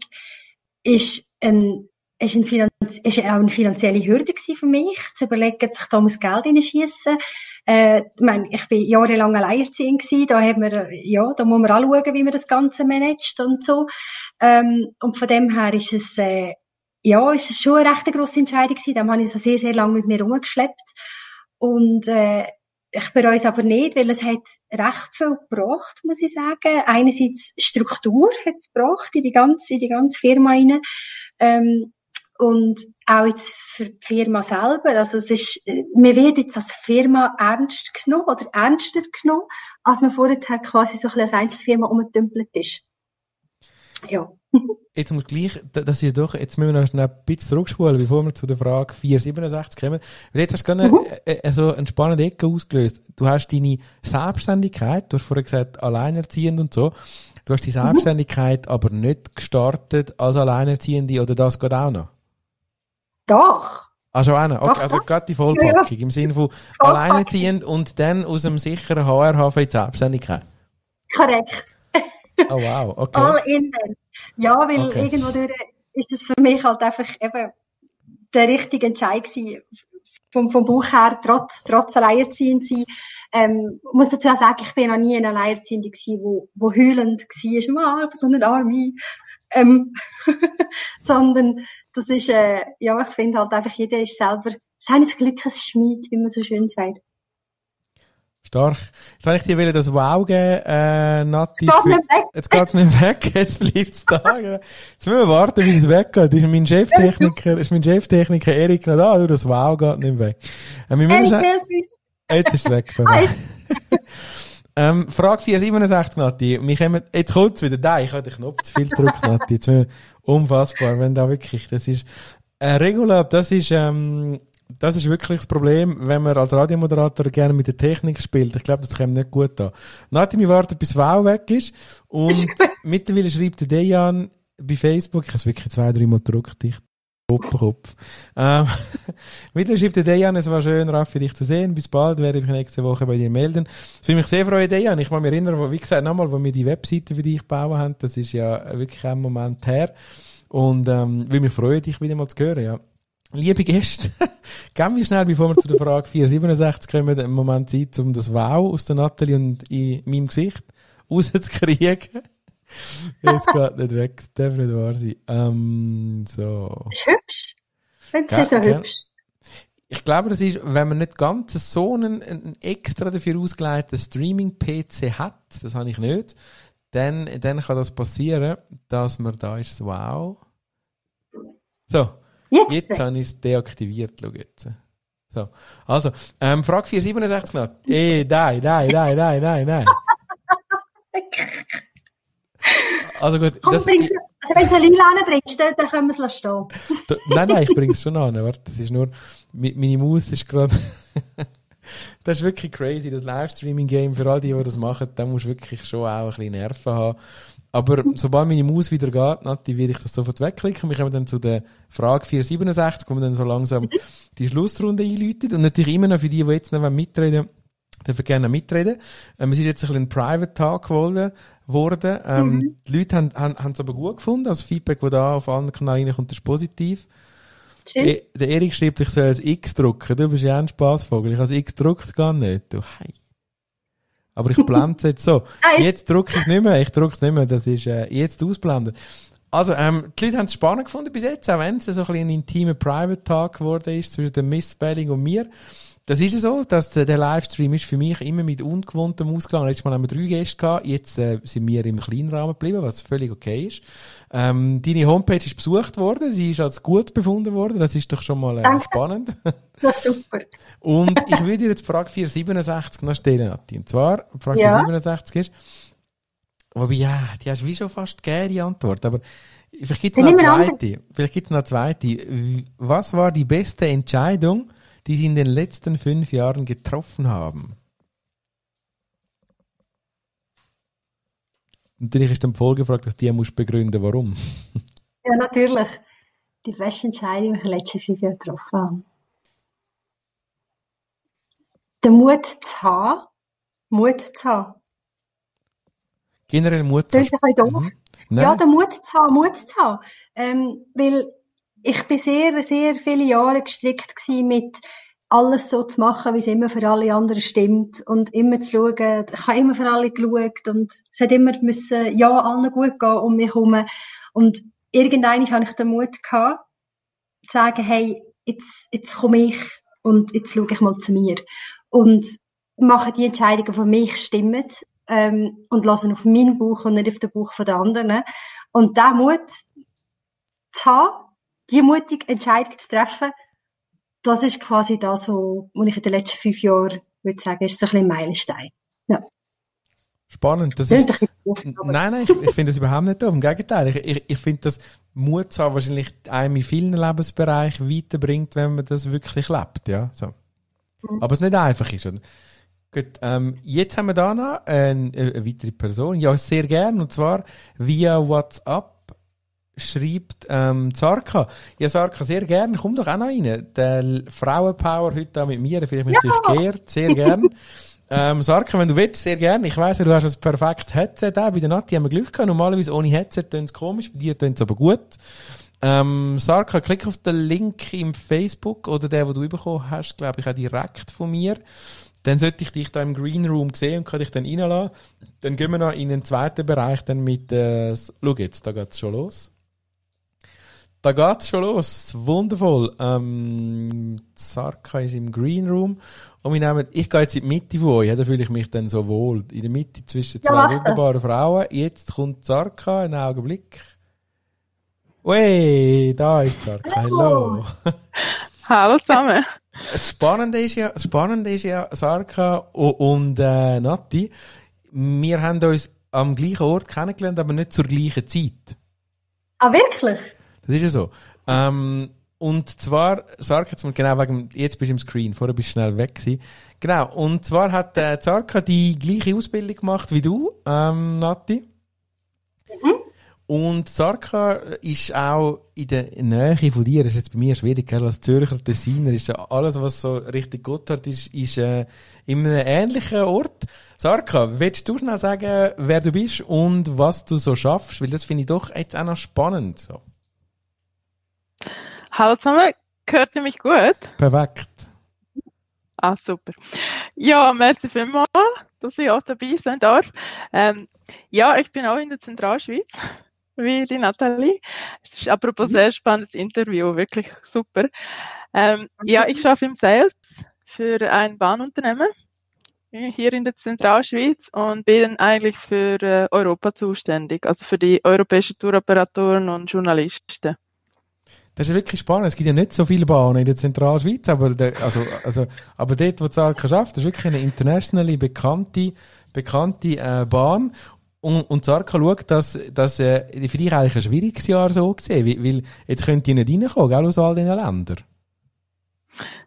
ist ein, ist, ein Finanz ist auch eine finanzielle Hürde für mich, zu überlegen, sich da muss Geld reinschiessen. Äh, ich meine, ich bin jahrelang alleinerziehend gewesen, da haben wir, ja, da muss man anschauen, wie man das Ganze managt und so. Ähm, und von dem her ist es, äh, ja, ist es schon eine recht grosse Entscheidung gewesen, da habe ich so sehr, sehr lange mit mir rumgeschleppt. Und, äh, ich bereue es aber nicht, weil es hat recht viel gebracht, muss ich sagen. Einerseits Struktur hat es gebracht in die ganze, in die ganze Firma rein. Ähm, und auch jetzt für die Firma selber. Also es ist, man wird jetzt als Firma ernst genommen oder ernster genommen, als man vorher quasi so ein bisschen als Einzelfirma umgetümpelt ist. Ja. <laughs> Jetzt muss gleich, das ist doch, jetzt müssen wir noch ein bisschen zurückspulen, bevor wir zu der Frage 467 kommen. Weil jetzt hast du gerade mhm. eine, so eine spannende Ecke ausgelöst. Du hast deine Selbstständigkeit, du hast vorher gesagt, alleinerziehend und so. Du hast die mhm. Selbstständigkeit mhm. aber nicht gestartet als Alleinerziehende oder das geht auch noch? Doch. Ah, schon einer. Okay, also gerade die Vollpackung ja, ja. im Sinne von alleinerziehend und dann aus dem sicheren HRH in die Selbstständigkeit. Korrekt. Oh wow, okay. All in then. Ja, weil okay. irgendwo durch ist das für mich halt einfach eben der richtige Entscheid gewesen, vom, vom Buch her, trotz, trotz alleinerziehend sein. Ähm, muss dazu auch sagen, ich bin noch nie eine Alleinerziehende gewesen, wo, wo heulend war, mal, so eine Arme. Ähm, <laughs> sondern das ist, äh, ja, ich finde halt einfach, jeder ist selber seines Glückes Schmied, wie man so schön sagt. Stark. Jetzt habe ich dir wieder das Wow geben, äh, Nati. Jetzt geht's nicht weg. Jetzt geht's nicht weg, <laughs> jetzt bleibt's da. Genau. Jetzt müssen wir warten, bis es weggeht. Ist mein Cheftechniker, ist mein Cheftechniker Erik noch da? Du, das Wow geht nicht weg. Äh, wir müssen Erik, Jetzt ist es weg. <laughs> <laughs> ähm, Frage 467, Nati. Wir kommen, jetzt kommt's wieder. Nein, ich habe den Knopf zu viel gedrückt, Nati. Jetzt wir, unfassbar, wenn da wirklich, das ist, äh, Regula, das ist, ähm, das ist wirklich das Problem, wenn man als Radiomoderator gerne mit der Technik spielt. Ich glaube, das kommt nicht gut an. Nachdem wir warten, bis Wow weg ist. Und <laughs> mittlerweile schreibt der Dejan bei Facebook, ich habe es wirklich zwei, drei Mal gedruckt, ich Kopf, Kopf. Ähm, <laughs> mittlerweile schreibt der Dejan, es war schön, Raffi, dich zu sehen. Bis bald, werde ich nächste Woche bei dir melden. Das würde mich sehr freuen, Dejan. Ich kann mich erinnern, wie gesagt, nochmal, wo wir die Webseite für dich gebaut haben, das ist ja wirklich ein Moment her. Und, ähm, würde mich freuen, dich wieder mal zu hören, ja. Liebe Gäste, <laughs> gehen wir schnell, bevor wir zu der Frage 467 kommen, einen Moment Zeit, um das Wow aus der Natalie und in meinem Gesicht rauszukriegen. <laughs> Jetzt geht nicht weg, das darf nicht wahr sein. Ähm, so. Ist hübsch. Es ist noch hübsch. Ich glaube, das ist, wenn man nicht ganz so einen, einen extra dafür ausgelegten Streaming-PC hat, das habe ich nicht, dann, dann kann das passieren, dass man da ist, wow. So, Jetzt, jetzt habe ich es deaktiviert. Schau jetzt. So. Also, ähm, Frage 467 noch. <laughs> Eh, nein, nein, nein, nein, nein, nein. Also gut. Komm, das, bring's, also wenn du eine Lila anbringst, dann, dann können wir es stehen. <laughs> Da, nein, nein, ich bring's schon an. Warte, das ist nur, meine Maus ist gerade, <laughs> das ist wirklich crazy, das Livestreaming-Game für all die, die das machen, da musst du wirklich schon auch ein bisschen Nerven haben. Aber sobald meine Maus wieder geht, Nati, werde ich das sofort wegklicken. Wir kommen dann zu der Frage 467, wo wir dann so langsam <laughs> die Schlussrunde einläutet. Und natürlich immer noch für die, die jetzt noch mitreden dürfen gerne mitreden. Ähm, es ist jetzt ein bisschen ein Private Talk geworden. worden. Ähm, mhm. Die Leute haben, haben, haben es aber gut gefunden. Also Feedback, das da auf anderen Kanälen reinkommt, ist positiv. E der Erik schreibt, ich soll als X drucken. Du bist ja ein Spaßvogel. Ich als X druckt gar nicht. Du, hey. Aber ich blende es jetzt so. <laughs> Jetzt drucke ich es nicht mehr. Ich drucke es nicht mehr. Das ist äh, jetzt ausblenden. Also, ähm, die Leute haben es spannend gefunden bis jetzt, auch wenn es so ein bisschen ein intimer Private Talk geworden ist zwischen dem Miss Spelling und mir. Das ist so, dass der, der, Livestream ist für mich immer mit ungewohntem Ausgang. Letztes Mal haben wir drei Gäste gehabt, jetzt äh, sind wir im kleinen Rahmen geblieben, was völlig okay ist. Ähm, deine Homepage ist besucht worden, sie ist als gut befunden worden, das ist doch schon mal äh, spannend. <laughs> Das ist super. Und <laughs> ich würde dir jetzt Frage 467 noch stellen, Nati. Und zwar, Frage ja. 467 ist, wobei, ja, die hast du wie schon fast gegeben, die Antwort, aber vielleicht gibt es noch eine zweite. Vielleicht gibt es noch eine zweite. Was war die beste Entscheidung, die Sie in den letzten fünf Jahren getroffen haben? Natürlich ist dann die Folgefrage, dass die musst begründen, warum. <laughs> Ja, natürlich. Die beste Entscheidung, die ich in den letzten fünf Jahren getroffen habe. Den Mut zu haben, Mut zu haben. Generell Mut zu haben. Mhm. Ja, den Mut zu haben, Mut zu haben. Ähm, weil ich bin sehr, sehr viele Jahre gestrickt mit alles so zu machen, wie es immer für alle anderen stimmt und immer zu schauen, ich habe immer für alle geschaut und es hat immer müssen, ja, allen gut gehen um mich herum. Und irgendwann habe ich den Mut gehabt, zu sagen, hey, jetzt, jetzt komme ich und jetzt schaue ich mal zu mir. Und mache die Entscheidungen, für mich stimmen ähm, und lasse auf meinen Buch und nicht auf den Buch der anderen. Und diesen Mut zu haben, die mutige Entscheidung zu treffen, das ist quasi das, was ich in den letzten fünf Jahren würde sagen, ist so ein bisschen ein Meilenstein. Ja. Spannend. Das ist, nein, nein, ich, ich finde das überhaupt nicht doof. Im Gegenteil. Ich, ich, ich finde, dass Mut zu haben wahrscheinlich einem in vielen Lebensbereichen weiterbringt, wenn man das wirklich lebt, ja. So. Mhm. Aber es nicht einfach ist. Oder? Gut, ähm, jetzt haben wir da noch eine, eine weitere Person. Ja, sehr gern. Und zwar via WhatsApp schreibt ähm, Sarka. Ja, Sarka, sehr gern. Komm doch auch noch rein. Der Frauenpower heute da mit mir, vielleicht mit ja. dich geehrt. Sehr gern. <laughs> Ähm, Sarka, wenn du willst, sehr gerne. Ich weiss, du hast ein perfektes Headset auch. Bei der Nati haben wir Glück gehabt. Normalerweise ohne Headset tönt es komisch, bei dir tönt es aber gut. Ähm, Sarka, klick auf den Link im Facebook oder der, den du bekommen hast, glaube ich, auch direkt von mir. Dann sollte ich dich da im Green Room sehen und kann dich dann reinlassen. Dann gehen wir noch in den zweiten Bereich dann mit, äh, schau jetzt, da geht's schon los. Da geht's schon los. Wundervoll. Ähm, Sarka ist im Green Room. Und wir nehmen, ich gehe jetzt in die Mitte von euch, da fühle ich mich dann so wohl. In der Mitte zwischen zwei ja, wunderbaren Frauen. Jetzt kommt Sarka, einen Augenblick. Ui, da ist Sarka. Hallo. <laughs> Hallo zusammen. Das Spannende ist ja, Spannende ist ja, Sarka und äh, Nati, wir haben uns am gleichen Ort kennengelernt, aber nicht zur gleichen Zeit. Ah, wirklich? Das ist ja so. Ähm, und zwar, Sarka jetzt mal genau wegen, jetzt bist du im Screen, vorher bist du schnell weg gewesen. Genau. Und zwar hat äh, Sarka die gleiche Ausbildung gemacht wie du, ähm, Nati. Mhm. Und Sarka ist auch in der Nähe von dir, das ist jetzt bei mir schwierig, gell? als Zürcher Designer ist alles, was so richtig gut hat, ist, ist äh, in einem ähnlichen Ort. Sarka, willst du schnell sagen, wer du bist und was du so schaffst? Weil das finde ich doch jetzt auch noch spannend. So. Hallo zusammen, hört ihr mich gut? Perfekt. Ah, super. Ja, merci vielmals, dass ich auch dabei sein darf. Ähm, ja, ich bin auch in der Zentralschweiz, wie die Nathalie. Es ist apropos sehr spannendes Interview, wirklich super. Ähm, ja, ich arbeite im Sales für ein Bahnunternehmen hier in der Zentralschweiz und bin eigentlich für äh, Europa zuständig, also für die europäischen Touroperatoren und Journalisten. Das ist wirklich spannend. Es gibt ja nicht so viele Bahnen in der Zentralschweiz, aber, der, also, also, aber dort, wo Zarka schafft, das ist wirklich eine internationale bekannte, bekannte äh, Bahn. Und, und Zarka schaut, dass, dass äh, für dich eigentlich ein schwieriges Jahr so gesehen, weil, weil jetzt könnt ihr nicht reinkommen, gell, aus all diesen Ländern.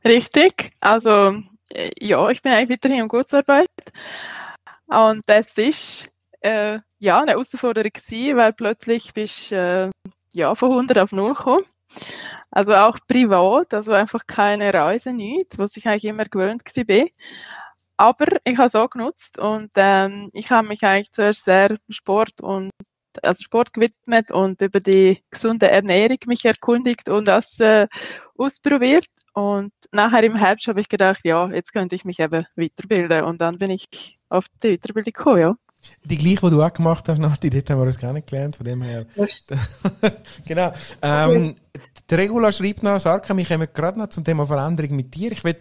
Richtig. Also, äh, ja, ich bin eigentlich weiterhin in Kurzarbeit. Und das ist, äh, ja, eine Herausforderung gewesen, weil plötzlich bist, äh, ja, von 100 auf 0 gekommen. Also auch privat, also einfach keine Reise, nichts, was ich eigentlich immer gewöhnt war. Aber ich habe es auch genutzt und ähm, ich habe mich eigentlich zuerst sehr Sport und also Sport gewidmet und über die gesunde Ernährung mich erkundigt und das äh, ausprobiert. Und nachher im Herbst habe ich gedacht, ja, jetzt könnte ich mich eben weiterbilden. Und dann bin ich auf die Weiterbildung gekommen, ja. Die gleiche, die du auch gemacht hast, Nati, dort haben wir uns kennengelernt, von dem her. <laughs> genau. Ähm, der Regula schreibt noch, Sarka, wir kommen gerade noch zum Thema Veränderung mit dir. Ich will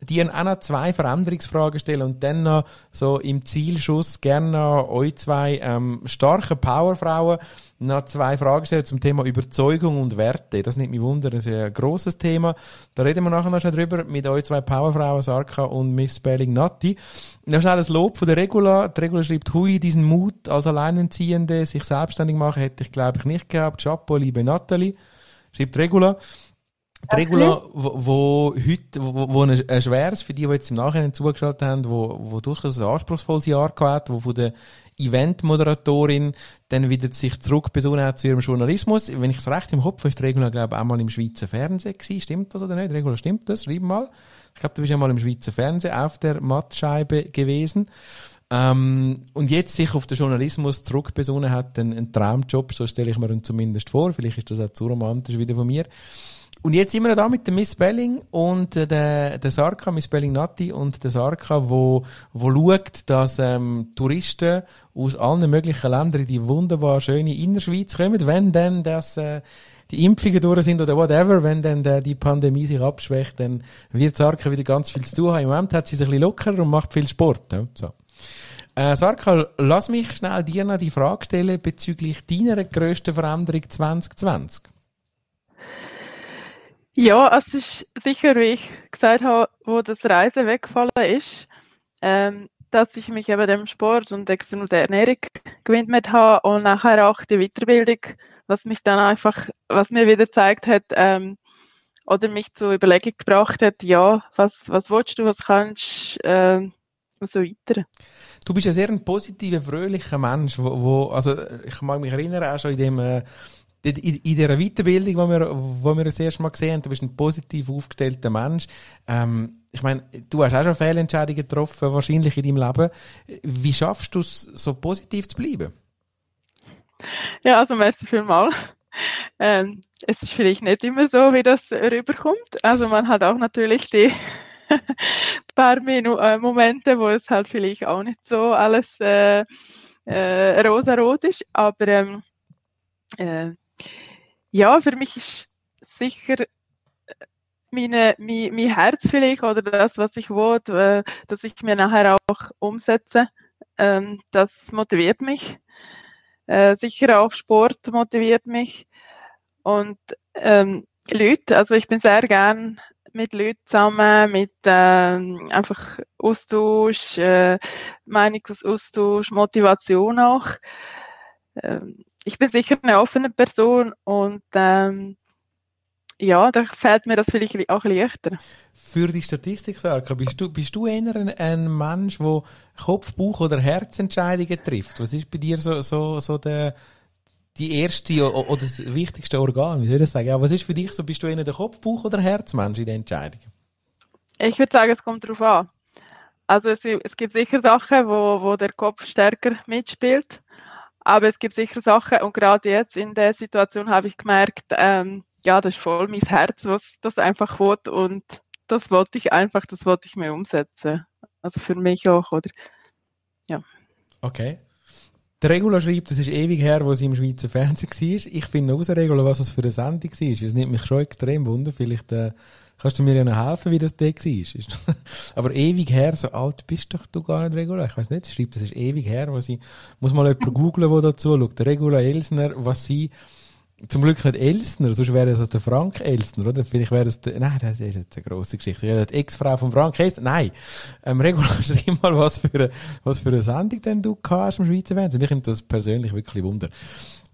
dir auch noch zwei Veränderungsfragen stellen und dann noch so im Zielschuss gerne noch euch zwei ähm, starke Powerfrauen noch zwei Fragen stellen zum Thema Überzeugung und Werte. Das nimmt mich wunder, das ist ein grosses Thema. Da reden wir nachher noch schon drüber mit euch zwei Powerfrauen, Sarka und Miss Belling Natti. Noch schnell ein Lob von der Regula. Die Regula schreibt, hui, diesen Mut als Alleinerziehende, sich selbstständig machen, hätte ich glaube ich nicht gehabt. Chapeau, liebe Natalie. Schreibt Regula. Die Regula, wo, wo heute, wo, wo ein, ein schweres, für die, die jetzt im Nachhinein zugeschaltet haben, wo, wo durchaus ein anspruchsvolles Jahr gehabt, wo von der Eventmoderatorin dann wieder sich zurückbesonnen hat zu ihrem Journalismus. Wenn ich es recht im Kopf habe, ist Regula, glaube ich, auch mal im Schweizer Fernsehen gewesen. Stimmt das oder nicht? Regula, stimmt das? Schreib mal. Ich glaube, du bist ja mal im Schweizer Fernsehen auf der Mattscheibe gewesen. Ähm, und jetzt sich auf den Journalismus zurückbesonnen hat, ein, ein Traumjob, so stelle ich mir ihn zumindest vor. Vielleicht ist das auch zu romantisch wieder von mir. Und jetzt sind wir da mit der Miss Belling und äh, der, der Sarka, Miss Belling Nati und der Sarka, wo, wo schaut, dass ähm, Touristen aus allen möglichen Ländern in die wunderbar schöne Innerschweiz kommen, wenn dann das, äh, die Impfungen durch sind oder whatever, wenn dann der, die Pandemie sich abschwächt, dann wird Sarka wieder ganz viel zu tun haben. Im Moment hat sie sich ein bisschen lockerer und macht viel Sport. Ja? So. Äh, Sarka, lass mich schnell dir noch die Frage stellen bezüglich deiner grössten Veränderung 2020. Ja, es ist sicher, wie ich gesagt habe, wo das Reisen weggefallen ist. Ähm, dass ich mich eben dem Sport und der Ernährung gewidmet habe und nachher auch die Weiterbildung, was mich dann einfach, was mir wieder gezeigt hat, ähm, oder mich zur Überlegung gebracht hat, ja, was, was willst du, was kannst, äh, und so weiter. Du bist ein sehr ein positiver, fröhlicher Mensch, wo, wo, also ich mag mich erinnern, auch schon in dem, äh, in, in dieser Weiterbildung, die wir, wo wir das erste Mal gesehen haben, du bist ein positiv aufgestellter Mensch. Ähm, ich meine, du hast auch schon Fehlentscheidungen getroffen, wahrscheinlich in deinem Leben. Wie schaffst du es, so positiv zu bleiben? Ja, also merci vielmal. Ähm, es ist vielleicht nicht immer so, wie das rüberkommt. Also man hat auch natürlich die paar Minu äh, Momente, wo es halt vielleicht auch nicht so alles äh, äh, rosa-rot ist. Aber ähm, äh, ja, für mich ist sicher meine, mein, mein Herz vielleicht oder das, was ich will, äh, dass ich mir nachher auch umsetze, ähm, das motiviert mich. Äh, sicher auch Sport motiviert mich. Und ähm, Leute, also ich bin sehr gern mit Leuten zusammen, mit ähm, einfach Austausch, äh, Meinungsaustausch, Motivation auch. Ähm, ich bin sicher eine offene Person und ähm, ja, da fällt mir das vielleicht auch leichter. Für die Statistik, Sarka, bist du, bist du eher ein, ein Mensch, der Kopf, Bauch oder Herzentscheidungen trifft? Was ist bei dir so, so, so der, die erste oder das wichtigste Organ? Wie soll ich das sagen? Ja, was ist für dich so? Bist du eher der Kopf, Bauch oder Herzmensch in den Entscheidungen? Ich würde sagen, es kommt darauf an. Also es, es gibt sicher Sachen, wo, wo der Kopf stärker mitspielt. Aber es gibt sicher Sachen, und gerade jetzt in der Situation habe ich gemerkt, ähm, ja, das ist voll mein Herz, was das einfach will und das wollte ich einfach, das wollte ich mir umsetzen. Also für mich auch, oder? Ja. Okay. Der Regula schreibt, es ist ewig her, wo sie im Schweizer Fernsehen war. Ich finde raus, Regula, was das für eine Sendung war. Es nimmt mich schon extrem wunder. Vielleicht äh, kannst du mir ja noch helfen, wie das da war. <laughs> Aber ewig her, so alt bist doch du gar nicht, Regula. Ich weiß nicht, sie schreibt, es ist ewig her, wo sie, muss mal jemand googlen, der dazu schaut. Regula Elsner, was sie zum Glück nicht Elsner, sonst wäre das der Frank Elsner, oder? Vielleicht wäre das der, nein, das ist jetzt eine grosse Geschichte. Wäre die Ex-Frau von Frank Elsner? Nein. Ähm, Regula, <laughs> schreib mal, was für eine, was für eine Sendung denn du hast im Schweizer Fernsehen. Mich nimmt das persönlich wirklich Wunder.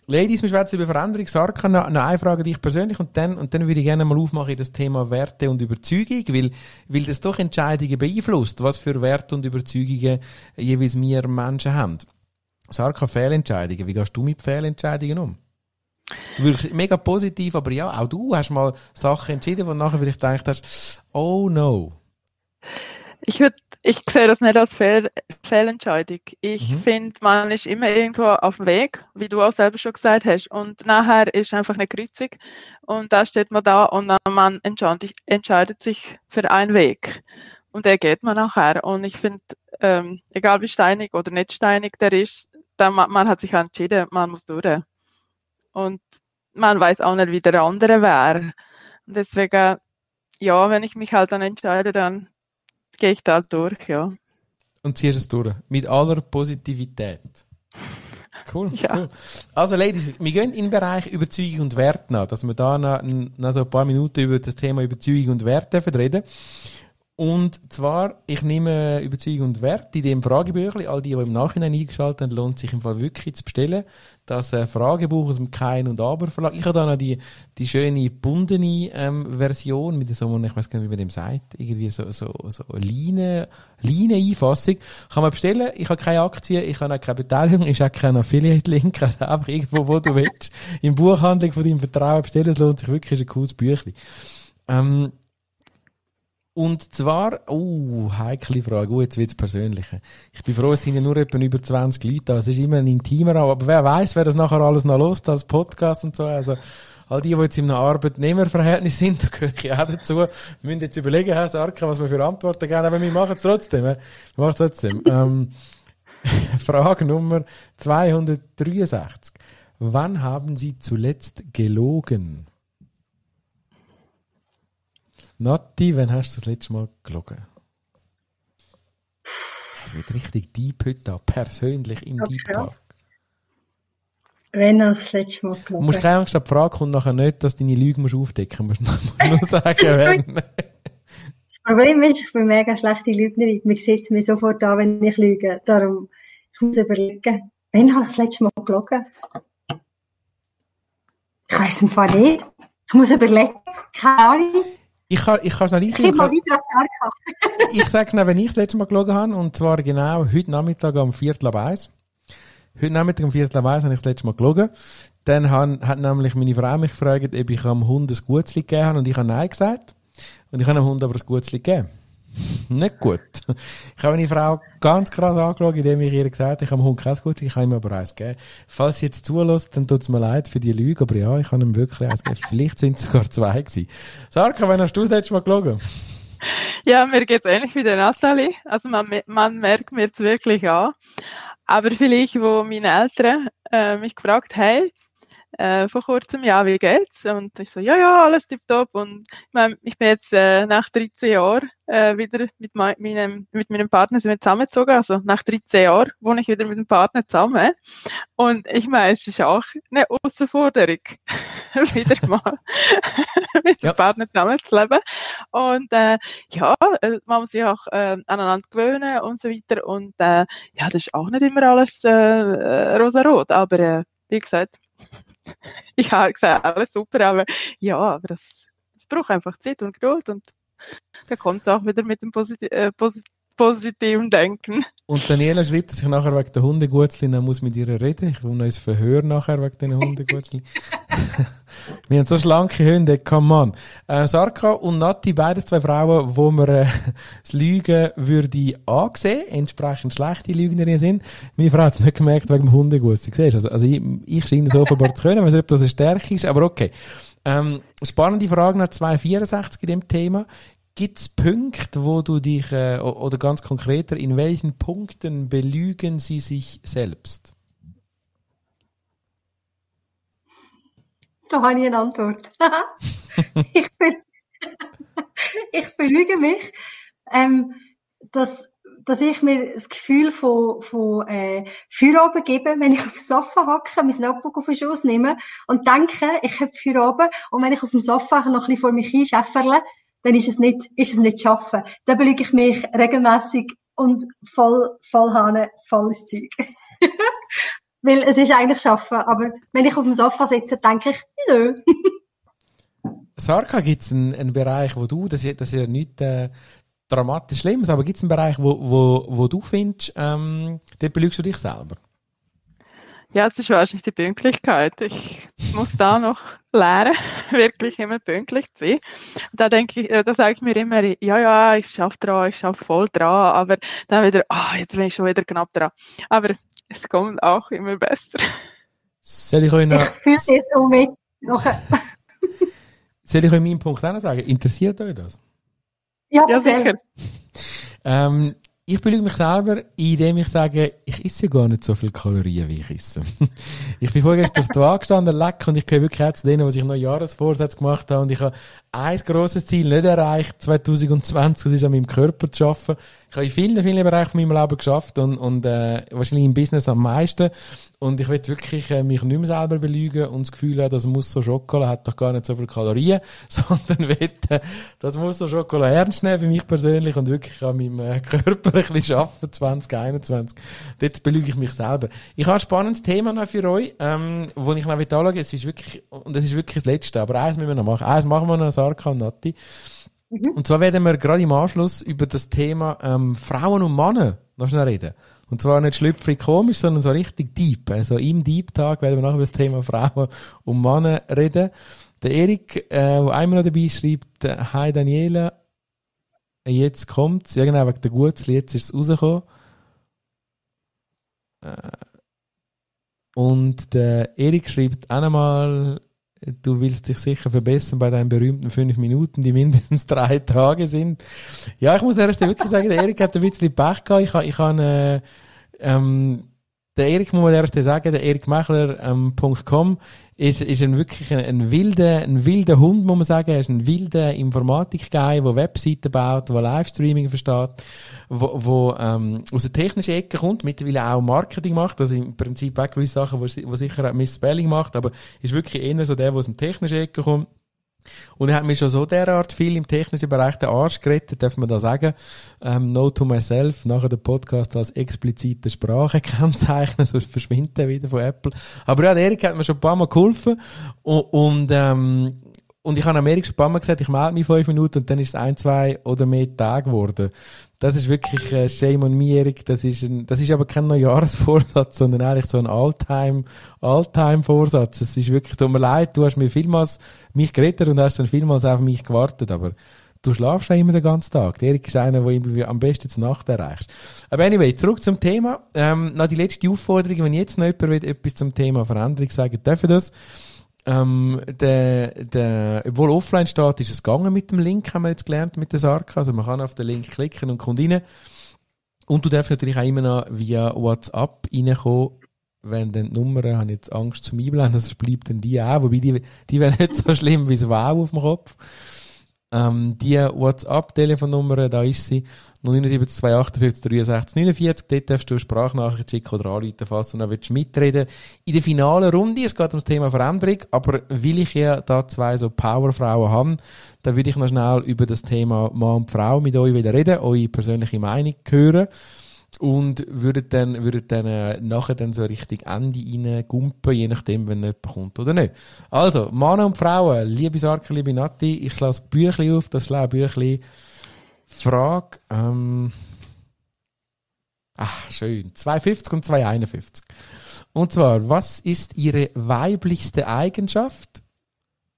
Ladies, wir schwätzen über Veränderung. Sarka, noch eine Frage dich persönlich und dann, und dann würde ich gerne mal aufmachen in das Thema Werte und Überzeugung, weil, weil das doch Entscheidungen beeinflusst, was für Werte und Überzeugungen jeweils wir Menschen haben. Sarka, Fehlentscheidungen. Wie gehst du mit Fehlentscheidungen um? Du wirkst mega positiv, aber ja, auch du hast mal Sachen entschieden, wo du nachher vielleicht gedacht hast, oh no. Ich würde, ich sehe das nicht als Fehl, Fehlentscheidung. Ich mhm. finde, man ist immer irgendwo auf dem Weg, wie du auch selber schon gesagt hast. Und nachher ist einfach eine Kreuzung und da steht man da und man entscheidet, sich für einen Weg. Und der geht man nachher. Und ich finde, ähm, egal wie steinig oder nicht steinig der ist, dann, man, man hat sich entschieden, man muss durch und man weiß auch nicht, wie der andere wäre. Und deswegen, ja, wenn ich mich halt dann entscheide, dann gehe ich da halt durch, ja. Und ziehst es durch. Mit aller Positivität. Cool, <laughs> ja. cool. Also, Ladies, wir gehen in den Bereich Überzeugung und Wert nach, dass wir da noch, noch so ein paar Minuten über das Thema Überzeugung und Wert reden. Und zwar, ich nehme Überzeugung und Wert in dem Fragebüchlein. All die, die im Nachhinein eingeschaltet haben, lohnt sich im Fall wirklich zu bestellen. Das äh, Fragebuch aus dem Kein und Aber Verlag. Ich habe da noch die, die schöne bundene ähm, Version mit so, ich weiß gar nicht, wie man dem sagt, irgendwie so, so, so Line, Line-Einfassung. Kann man bestellen. Ich habe keine Aktien, ich habe auch keine Beteiligung, ist auch kein Affiliate-Link, also einfach irgendwo, wo du willst. Im Buchhandlung von deinem Vertrauen bestellen, das lohnt sich wirklich, ist ein cooles Büchlein. Ähm, und zwar, oh, heikle Frage, oh, jetzt wird's persönlicher. Ich bin froh, es sind ja nur etwa über 20 Leute da. Es ist immer ein intimer Raum. Aber wer weiß, wer das nachher alles noch lost als Podcast und so. Also, all die, die jetzt einem Arbeitnehmerverhältnis sind, <laughs> da gehöre ich auch dazu. Wir müssen jetzt überlegen, Herr Sarka, was wir für Antworten geben. Aber wir machen es trotzdem. Wir machen es trotzdem. <laughs> ähm, <laughs> Frage Nummer 263. Wann haben Sie zuletzt gelogen? Nati, wann hast du das letzte Mal gelogen? Es wird richtig deep heute persönlich im Deep Talk. Wenn er das letzte Mal gelogen Du musst keine Angst, die Frage kommt nachher nicht, dass deine Lügen musst aufdecken musst. <laughs> Du musst nur <laughs> sagen, wenn. Das Problem ist, ich bin mega schlechte Lügnerin. Man sieht es mir sofort an, wenn ich lüge. Darum, ich muss überlegen. Wann habe ich das letzte Mal gelogen? Ich weiß im Fall nicht. Ich muss überlegen. Keine Ahnung. Ich kann, ich es noch Ich gebe mal an <laughs> Ich sage genau, wenn ich das letzte Mal gelogen habe, und zwar genau heute Nachmittag am Viertel ab eins. Heute Nachmittag am Viertel ab eins habe ich das letzte Mal gelogen. Dann han, hat nämlich meine Frau mich gefragt, ob ich am Hund ein Gutzli gegeben habe, und ich habe Nein gesagt. Und ich habe dem Hund aber ein Gutzli gegeben. <laughs> Nicht gut. Ich habe meine Frau ganz krass angeschaut, indem ich ihr gesagt habe, ich habe dem Hund kein Gutzli, ich habe ihm aber eins gegeben. Falls sie jetzt zulässt, dann tut es mir leid für die Lüge, aber ja, ich habe ihm wirklich eins gegeben. Vielleicht sind es sogar zwei gewesen. Sarka, wann hast du das letzte Mal gelogen? Ja, mir geht's ähnlich wie der Nathalie. Also man, man merkt mir jetzt wirklich an. Aber vielleicht, wo meine Eltern äh, mich gefragt haben, äh, vor kurzem, ja, wie geht's? Und ich so, ja, ja, alles tipptopp. Und ich, mein, ich bin jetzt äh, nach 13 Jahren äh, wieder mit meinem, mit meinem Partner sind wir zusammengezogen. Also nach 13 Jahren wohne ich wieder mit dem Partner zusammen. Und ich meine, es ist auch eine Herausforderung, <laughs> wieder mal <laughs> mit ja. dem Partner zusammenzuleben. Und äh, ja, äh, man muss sich auch äh, aneinander gewöhnen und so weiter. Und äh, ja, das ist auch nicht immer alles äh, äh rosa-rot. Aber äh, wie gesagt, <laughs> ich habe gesagt, alles super, aber ja, aber das, das braucht einfach Zeit und Geduld und da kommt es auch wieder mit dem Posit äh, Posit positiven Denken. Und Daniela schreibt, dass ich nachher wegen der Hundegutzli muss mit ihr reden. Ich will noch ein Verhör nachher wegen den <laughs> Hundegutzli. Wir haben so schlanke Hunde, come on. Äh, Sarka und Nati, beides zwei Frauen, wo man äh, das Lügen würde ansehen, entsprechend schlechte Lügnerinnen sind. Meine Frau hat es nicht gemerkt wegen dem Hundegutzli. Siehst also, also ich, ich scheine es offenbar zu können, ich weiß nicht, ob das eine Stärke ist, aber okay. Ähm, spannende Frage nach 264 in dem Thema. Gibt es Punkte, wo du dich, äh, oder ganz konkreter, in welchen Punkten belügen sie sich selbst? Da habe ich eine Antwort. <laughs> ich, <laughs> ich belüge mich, ähm, dass, dass ich mir das Gefühl von, von äh, Feierabend gebe, wenn ich aufs Sofa hocke, mein Notebook auf den Schoß nehme und denke, ich habe Feierabend und wenn ich auf dem Sofa noch ein bisschen vor mich hinschäfferle, dann ist es nicht, ist es nicht schaffen. Dann belüge ich mich regelmäßig und voll, voll Hane, volles Zeug. <laughs> Weil es ist eigentlich schaffen, aber wenn ich auf dem Sofa sitze, denke ich, nö. <laughs> Sarka, gibt es einen, einen, Bereich, wo du, das ist, das ist ja nicht äh, dramatisch Schlimmes, aber gibt es einen Bereich, wo, wo, wo du findest, ähm, dort belügst du dich selber? Ja, es ist wahrscheinlich die Pünktlichkeit. Ich muss da noch lernen, <laughs> wirklich immer pünktlich zu sein. Und da denke ich, äh, da sage ich mir immer, ja, ja, ich schaffe dran, ich schaffe voll dran, aber dann wieder, ah, oh, jetzt bin ich schon wieder knapp dran. Aber es kommt auch immer besser. Soll ich euch noch... Ich fühle jetzt so mit. <laughs> Soll ich euch meinen Punkt auch noch sagen? Interessiert euch das? Ja, ja sicher. Ähm, ich belüge mich selber, indem ich sage, ich esse gar nicht so viel Kalorien, wie ich esse. <laughs> ich bin vorgestern auf der Waage gestanden, leck, und ich gehöre wirklich auch zu denen, was ich noch Jahresvorsätze gemacht habe, und ich habe ein grosses Ziel nicht erreicht, 2020, das ist an meinem Körper zu arbeiten. Ich habe in vielen, vielen Bereichen von meinem Leben geschafft und, und äh, wahrscheinlich im Business am meisten. Und ich will wirklich äh, mich nicht mehr selber belügen und das Gefühl haben, das muss so Schokolade hat doch gar nicht so viel Kalorien, <laughs> sondern will, äh, das muss so Schokolade ernst nehmen für mich persönlich und wirklich an meinem äh, Körper ein bisschen arbeiten, 2021. Dort belüge ich mich selber. Ich habe ein spannendes Thema noch für euch, ähm, wo ich noch anschauen Es ist wirklich, und es ist wirklich das Letzte, aber eins müssen wir noch machen. Eins machen wir noch, Sarka und Nati. Mhm. Und zwar werden wir gerade im Anschluss über das Thema ähm, Frauen und Männer noch schnell reden. Und zwar nicht schlüpfrig komisch, sondern so richtig deep. Also im Deep-Tag werden wir nachher über das Thema Frauen und Männer reden. Der Erik, äh, der einmal noch dabei schreibt, äh, Hi Daniela, jetzt kommt's. Ja genau, wegen der Gutzli, jetzt ist es rausgekommen. Äh, und der Erik schreibt auch einmal, du willst dich sicher verbessern bei deinen berühmten fünf Minuten, die mindestens <laughs> drei Tage sind. Ja, ich muss erst wirklich sagen, der Erik hat ein bisschen Pech gehabt. Ich ich habe, äh, ähm, der Erik muss man erst sagen, der erikmechler.com ähm, ist, ist ein wirklich ein, ein, wilder, ein wilder Hund, muss man sagen. Er ist ein wilder Informatik-Guy, der Webseiten baut, der Livestreaming versteht, wo, wo ähm, aus der technischen Ecke kommt, mittlerweile auch Marketing macht, also im Prinzip auch gewisse Sachen, wo, wo sicher auch Miss Spelling macht, aber ist wirklich eher so der, der aus der technischen Ecke kommt Und er hat mir schon so derart viel im technischen Bereich den Arsch gerettet, darf man da sagen. Ähm, no to myself, nachher den Podcast als explizite Sprache <laughs> kennzeichnen, sonst verschwindet er wieder von Apple. Aber ja, der Erik hat mir schon ein paar Mal geholfen. Und, und ähm, und ich habe am Erik schon ein paar Mal gesagt, ich melde mich fünf Minuten und dann ist es ein, zwei oder mehr Tage geworden. Das ist wirklich äh, Shame on me, Erik. Das ist, ein, das ist aber kein Neujahrsvorsatz, <laughs> sondern eigentlich so ein Alltime, Alltime-Vorsatz. Es ist wirklich, tut mir leid, du hast mir vielmals mich gerettet und hast dann vielmals auf mich gewartet, aber du schlafst ja immer den ganzen Tag. Erik ist einer, der irgendwie am besten zur Nacht erreichst. Aber anyway, zurück zum Thema. Ähm, noch die letzte Aufforderung, wenn jetzt noch jemand etwas zum Thema Veränderung sagen, dürfen das. Ähm, der, der, obwohl offline steht, ist es gegangen mit dem Link, haben wir jetzt gelernt, mit der Sarka. Also man kann auf den Link klicken und kommt rein. Und du darfst natürlich auch immer noch via WhatsApp reinkommen. Wenn dann die Nummer, habe jetzt Angst zum Einblenden, das bleibt dann die auch. Wobei die, die wäre nicht so schlimm wie das Wow auf dem Kopf. Ähm, die WhatsApp-Telefonnummer, da ist sie, 079 258 63 49. Dort darfst du Sprachnachricht schicken oder anrufen, falls du noch willst mitreden In der finalen Runde, es geht um das Thema Veränderung, aber weil ich ja da zwei so Powerfrauen habe, dann würde ich noch schnell über das Thema Mann und Frau mit euch wieder reden, eure persönliche Meinung hören und würdet dann, würdet dann äh, nachher dann so richtig Ende reingumpen, je nachdem, wenn jemand kommt oder nicht. Also, Männer und Frauen, liebe Sarke, liebe Nati, ich lasse Büchli auf, das schlaue Büchli. Frage, ähm, ach, schön, 250 und 251. Und zwar, was ist Ihre weiblichste Eigenschaft?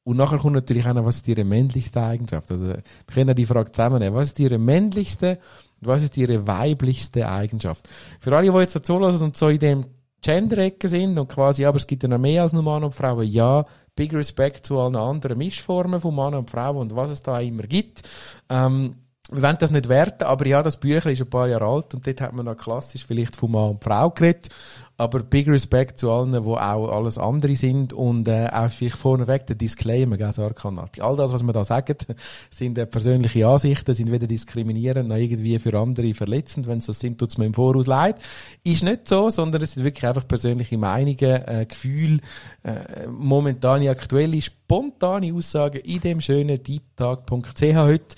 Und nachher kommt natürlich auch noch, was ist Ihre männlichste Eigenschaft? Also, wir können die Frage zusammennehmen. Was ist Ihre männlichste was ist ihre weiblichste Eigenschaft? Für alle, die jetzt dazu hören und so in dem Gender-Ecke sind und quasi, aber es gibt ja noch mehr als nur Mann und Frauen, ja, big Respect zu allen anderen Mischformen von Mann und Frau und was es da immer gibt. Ähm, wir wollen das nicht werten, aber ja, das Büchlein ist ein paar Jahre alt und dort hat man noch klassisch vielleicht von Mann und Frau geredet. Aber big Respect zu allen, die auch alles andere sind und äh, auch vielleicht vorneweg der Disclaimer, gell, Sarkanati. All das, was wir da sagen, <laughs> sind äh, persönliche Ansichten, sind weder diskriminierend noch irgendwie für andere verletzend. Wenn es das sind, tut es mir im Voraus leid. Ist nicht so, sondern es sind wirklich einfach persönliche Meinungen, äh, Gefühle, äh, momentane, aktuelle, spontane Aussagen in dem schönen deeptag.ch heute.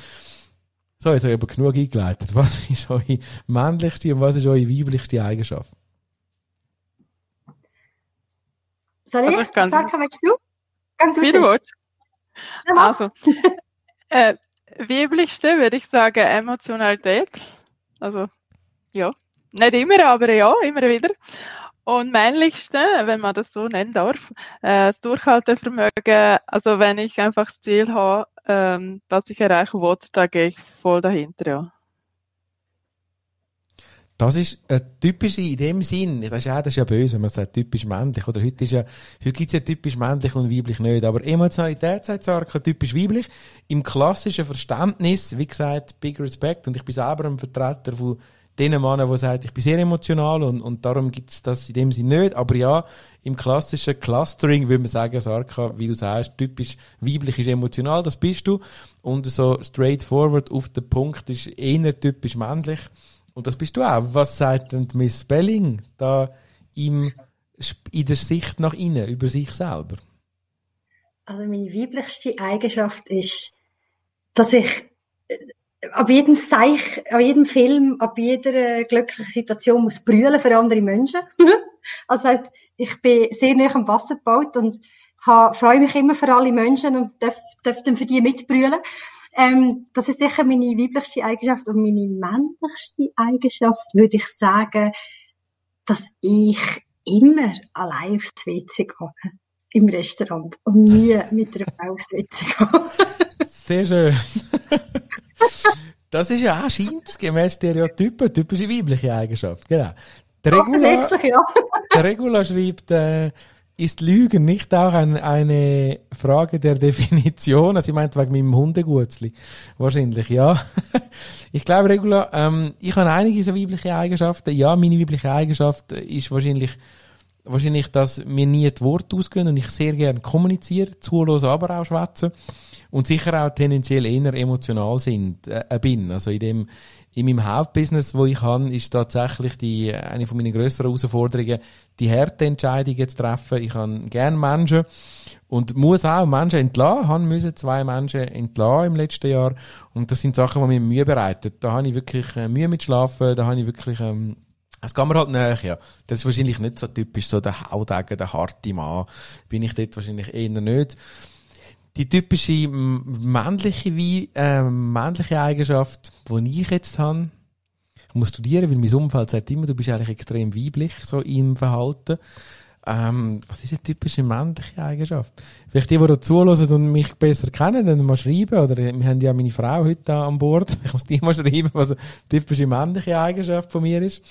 So, jetzt habe ich aber genug eingeleitet. Was ist eure männlichste und was ist eure weiblichste Eigenschaft? Soll ich? Also ich kann Sag, willst du? Gang du Wie du willst. Also, <laughs> äh, weiblichste würde ich sagen Emotionalität. Also, ja. Nicht immer, aber ja, immer wieder. Und männlichste, wenn man das so nennen darf, äh, das Durchhaltevermögen, also wenn ich einfach das Ziel habe, ähm, was ich erreichen will, da gehe ich voll dahinter, ja. Das ist eine typische, in dem Sinn, das ist ja, das ist ja böse, wenn man sagt, typisch männlich, oder heute ist ja, heute gibt's ja typisch männlich und weiblich nicht, aber Emotionalität sagt Sarka typisch weiblich. Im klassischen Verständnis, wie gesagt, big respect, und ich bin selber ein Vertreter von den Männern, die sagen, ich bin sehr emotional und, und darum gibt's das in dem Sinn nicht, aber ja, im klassischen Clustering würde man sagen, Sarka, wie du sagst, typisch weiblich ist emotional, das bist du, und so straightforward auf den Punkt ist eher typisch männlich. Und das bist du auch. Was sagt denn Miss Belling da im, in der Sicht nach innen über sich selber? Also meine weiblichste Eigenschaft ist, dass ich ab jedem Seich, ab jedem Film, ab jeder glücklichen Situation muss brüllen für andere Menschen. <laughs> also das heisst, ich bin sehr nah am Wasser gebaut und freue mich immer für alle Menschen und darf, darf dann für die mitbrüllen. Ähm, das ist sicher meine weiblichste Eigenschaft und meine männlichste Eigenschaft würde ich sagen, dass ich immer allein aufs WC gehe im Restaurant und nie mit einer Frau aufs WC gehe. Sehr schön. Das ist ja auch scheint gemäß Stereotypen typische weibliche Eigenschaft, genau. Der Regula, ja. <laughs> der Regula schreibt, äh, ist Lügen nicht auch ein, eine Frage der Definition? Also ich meinte wegen meinem Hundegutzli. Wahrscheinlich, ja. <laughs> ich glaube, Regula, ähm, ich habe einige so weibliche Eigenschaften. Ja, meine weibliche Eigenschaft ist wahrscheinlich, wahrscheinlich, dass mir nie die Worte ausgehen und ich sehr gerne kommuniziere, zuhören, aber auch schwätzen. Und sicher auch tendenziell eher emotional sind, äh, bin. Also in dem, in meinem Hauptbusiness, wo ich habe, ist tatsächlich die, eine von meinen grösseren Herausforderungen, die Härteentscheidungen zu treffen. Ich habe gerne Menschen und muss auch Menschen entlassen, haben müssen zwei Menschen entlassen im letzten Jahr. Und das sind Sachen, die mir Mühe bereiten. Da habe ich wirklich äh, Mühe mit Schlafen, da habe ich wirklich, ähm, es kann mir halt näher, ja. Das ist wahrscheinlich nicht so typisch, so der Haudegen, der harte Mann. Bin ich dort wahrscheinlich eher nicht die typische männliche, wie, äh, männliche Eigenschaft, die ich jetzt habe, ich muss studieren, weil mein Umfeld sagt immer, du bist eigentlich extrem weiblich, so im Verhalten. Ähm, was ist eine typische männliche Eigenschaft? Vielleicht die, die da zuhören und mich besser kennen, dann mal schreiben, oder wir haben ja meine Frau heute an Bord, <laughs> ich muss die mal schreiben, was eine typische männliche Eigenschaft von mir ist.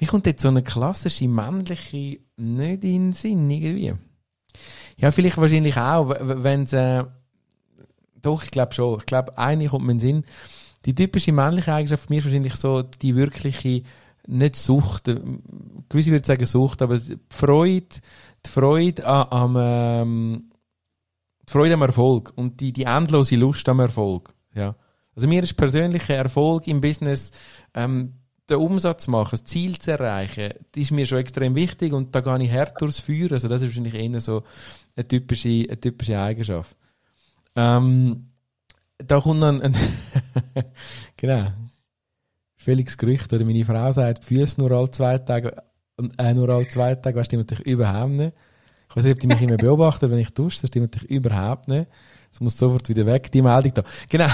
Wie kommt jetzt so eine klassische männliche nicht in den Sinn, irgendwie? Ja, vielleicht wahrscheinlich auch, wenn es, äh, doch, ich glaube schon. Ich glaube, eine kommt mir in den Sinn. Die typische männliche Eigenschaft von mir ist wahrscheinlich so die wirkliche, nicht Sucht, äh, gewisse würde sagen Sucht, aber die Freude, die Freude am, ähm, die Freude am Erfolg und die, die endlose Lust am Erfolg. Ja. Also mir ist persönlicher Erfolg im Business, ähm, den Umsatz zu machen, das Ziel zu erreichen, das ist mir schon extrem wichtig und da gehe ich hart durchs Feuer. Also das ist wahrscheinlich eher so eine typische, eine typische Eigenschaft. Ähm, da kommt dann ein, <laughs> genau, völliges Gerücht, oder meine Frau sagt, Füße nur alle zwei Tage, äh, nur alle zwei Tage, das stimmt natürlich überhaupt nicht. Ich weiß nicht, ob die mich immer beobachtet, wenn ich dusche, das stimmt natürlich überhaupt nicht. Es muss sofort wieder weg, die Meldung da. Genau.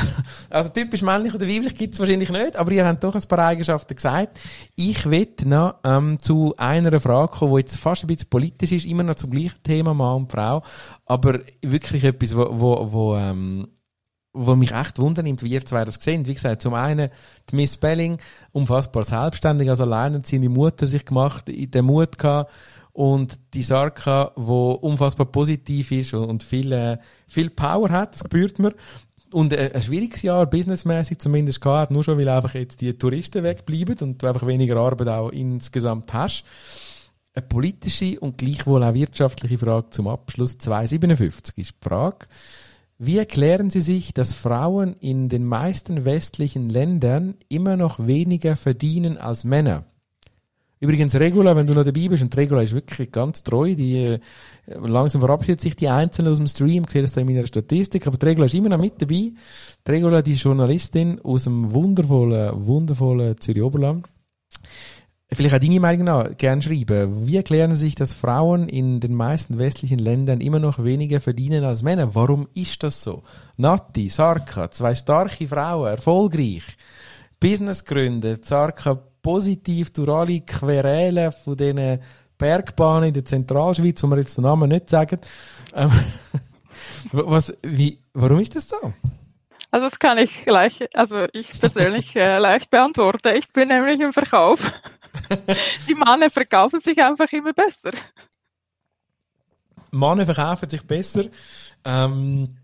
Also typisch männlich oder weiblich gibt's wahrscheinlich nicht, aber ihr habt doch ein paar Eigenschaften gesagt. Ich will noch ähm, zu einer Frage kommen, die jetzt fast ein bisschen politisch ist, immer noch zum gleichen Thema, Mann und Frau, aber wirklich etwas, wo, wo, wo ähm, wo mich echt wundernimmt, wie ihr zwei das sehen. Wie gesagt, zum einen die Miss Belling, unfassbar selbstständig, also alleinerziehende Mutter sich gemacht, den Mut gehabt, und die Sarka, wo unfassbar positiv ist und viel, äh, viel Power hat, das spürt man. Und äh, ein schwieriges Jahr, businessmäßig zumindest gehabt, nur schon, weil einfach jetzt die Touristen wegbleiben und du einfach weniger Arbeit auch insgesamt hast. Eine politische und gleichwohl auch wirtschaftliche Frage zum Abschluss 257 ist die Frage, wie erklären Sie sich, dass Frauen in den meisten westlichen Ländern immer noch weniger verdienen als Männer? Übrigens, Regula, wenn du noch dabei bist, und Regula ist wirklich ganz treu, die, äh, langsam verabschiedet sich die Einzelnen aus dem Stream, ich sehe das da in meiner Statistik, aber die Regula ist immer noch mit dabei. Die Regula, die Journalistin aus dem wundervollen, wundervollen Zürich Oberland. Vielleicht auch deine Meinung nach gerne schreiben. Wie erklären sich, dass Frauen in den meisten westlichen Ländern immer noch weniger verdienen als Männer? Warum ist das so? Nati, Sarka, zwei starke Frauen, erfolgreich, Business gründen, Sarka positiv durch alle Querelen von diesen Bergbahnen in der Zentralschweiz, wo wir jetzt den Namen nicht sagen. Ähm, <laughs> was, wie, warum ist das so? Also das kann ich gleich, also ich persönlich äh, leicht beantworten. Ich bin nämlich im Verkauf. <laughs> Die Männer verkaufen sich einfach immer besser. Männer verkaufen sich besser. Ähm,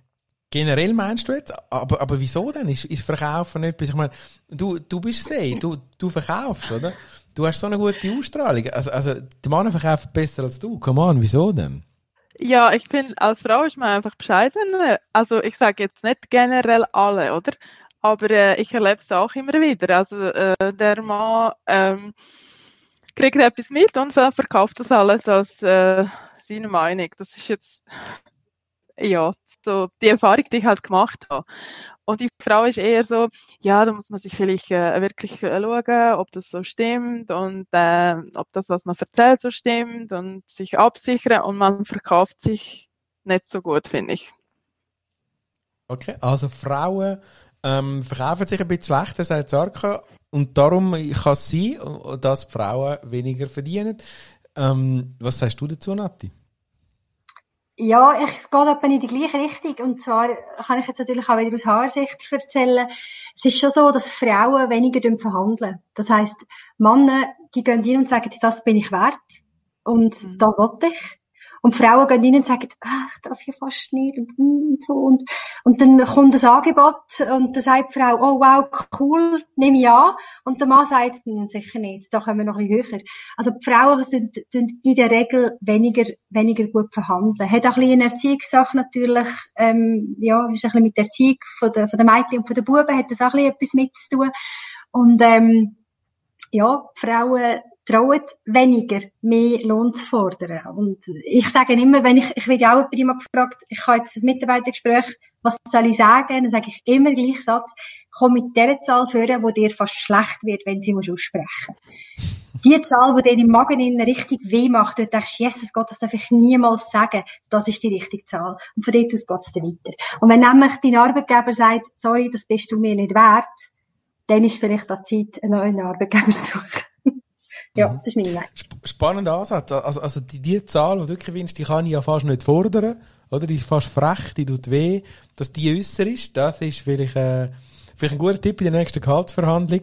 Generell meinst du jetzt? Aber, aber wieso denn? Ist, ist Verkaufen etwas? Ich meine, du, du bist See, du, du verkaufst, oder? Du hast so eine gute Ausstrahlung. Also, also, die Männer verkaufen besser als du. Come on, wieso denn? Ja, ich finde, als Frau ist man einfach bescheiden. Also, ich sage jetzt nicht generell alle, oder? Aber äh, ich erlebe es auch immer wieder. Also, äh, der Mann ähm, kriegt etwas mit und verkauft das alles als äh, seine Meinung. Das ist jetzt ja, so die Erfahrung, die ich halt gemacht habe. Und die Frau ist eher so, ja, da muss man sich vielleicht äh, wirklich äh, schauen, ob das so stimmt und äh, ob das, was man erzählt, so stimmt und sich absichern und man verkauft sich nicht so gut, finde ich. Okay, also Frauen ähm, verkaufen sich ein bisschen schlechter, sagt Sarka, und darum kann es sein, dass Frauen weniger verdienen. Ähm, was sagst du dazu, Nati? Ja, ich, es geht etwa in die gleiche Richtung. Und zwar kann ich jetzt natürlich auch wieder aus Haarsicht erzählen. Es ist schon so, dass Frauen weniger verhandeln. Das heisst, Männer, die gehen hin und sagen, das bin ich wert. Und mhm. da will ich. Und Frauen gehen rein und sagen, ach, ich darf hier fast nicht und, und so. Und, und dann kommt das Angebot und dann sagt die Frau, oh wow, cool, nehme ich an. Und der Mann sagt, hm, sicher nicht, da kommen wir noch ein bisschen höher. Also die Frauen sind, sind in der Regel weniger, weniger gut verhandeln. Hat auch ein bisschen eine Erziehungssache natürlich, ähm, ja, ist ein bisschen mit der Erziehung von der, von der Mädchen und von der Buben, hat das auch ein bisschen etwas mit zu tun. Und ähm, ja, Frauen trauen weniger, mehr Lohn zu fordern. Und ich sage immer, wenn ich, ich werde auch immer gefragt, ich habe jetzt ein Mitarbeitergespräch, was soll ich sagen? Dann sage ich immer gleich Satz, komm mit der Zahl führen, wo dir fast schlecht wird, wenn sie aussprechen musst die Zahl, die dir im Magen innen richtig weh macht, du denkst, Jesus Gott, das darf ich niemals sagen, das ist die richtige Zahl. Und von dort aus geht es dann weiter. Und wenn nämlich dein Arbeitgeber sagt, sorry, das bist du mir nicht wert, dann ist vielleicht an Zeit, einen neuen Arbeitgeber zu suchen. Ja, mhm. das ist meine Meinung. Spannender Ansatz. Also, also die, die Zahl, die du gewinnst, die kann ich ja fast nicht fordern. Oder? Die ist fast frech, die tut weh. Dass die äußer ist, das ist vielleicht, äh, vielleicht ein guter Tipp in der nächsten Gehaltsverhandlung.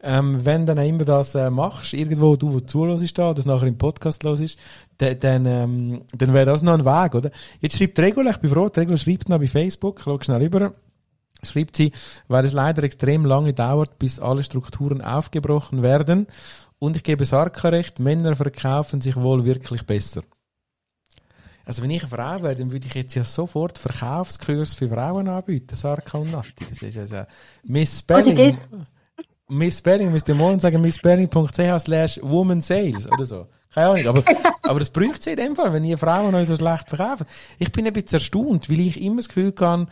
Ähm, wenn du dann immer das äh, machst, irgendwo du, wo zuhörst da, das nachher im Podcast los ist, dann, dann, ähm, dann wäre das noch ein Weg, oder? Jetzt schreibt Regula, ich bin froh, Regula schreibt noch bei Facebook, schau schnell rüber, schreibt sie, weil es leider extrem lange dauert, bis alle Strukturen aufgebrochen werden. Und ich gebe Sarka recht, Männer verkaufen sich wohl wirklich besser. Also wenn ich eine Frau wäre, dann würde ich jetzt ja sofort Verkaufskurs für Frauen anbieten, Sarka und Nati. Das ist also Miss Spelling. Miss Berling, müsst ihr morgen sagen, missberling.ch slash woman sales oder so. Keine Ahnung, aber, <laughs> aber das bräuchte sie in dem Fall, wenn ihr Frauen euch so schlecht verkaufen. Ich bin ein bisschen erstaunt, weil ich immer das Gefühl habe,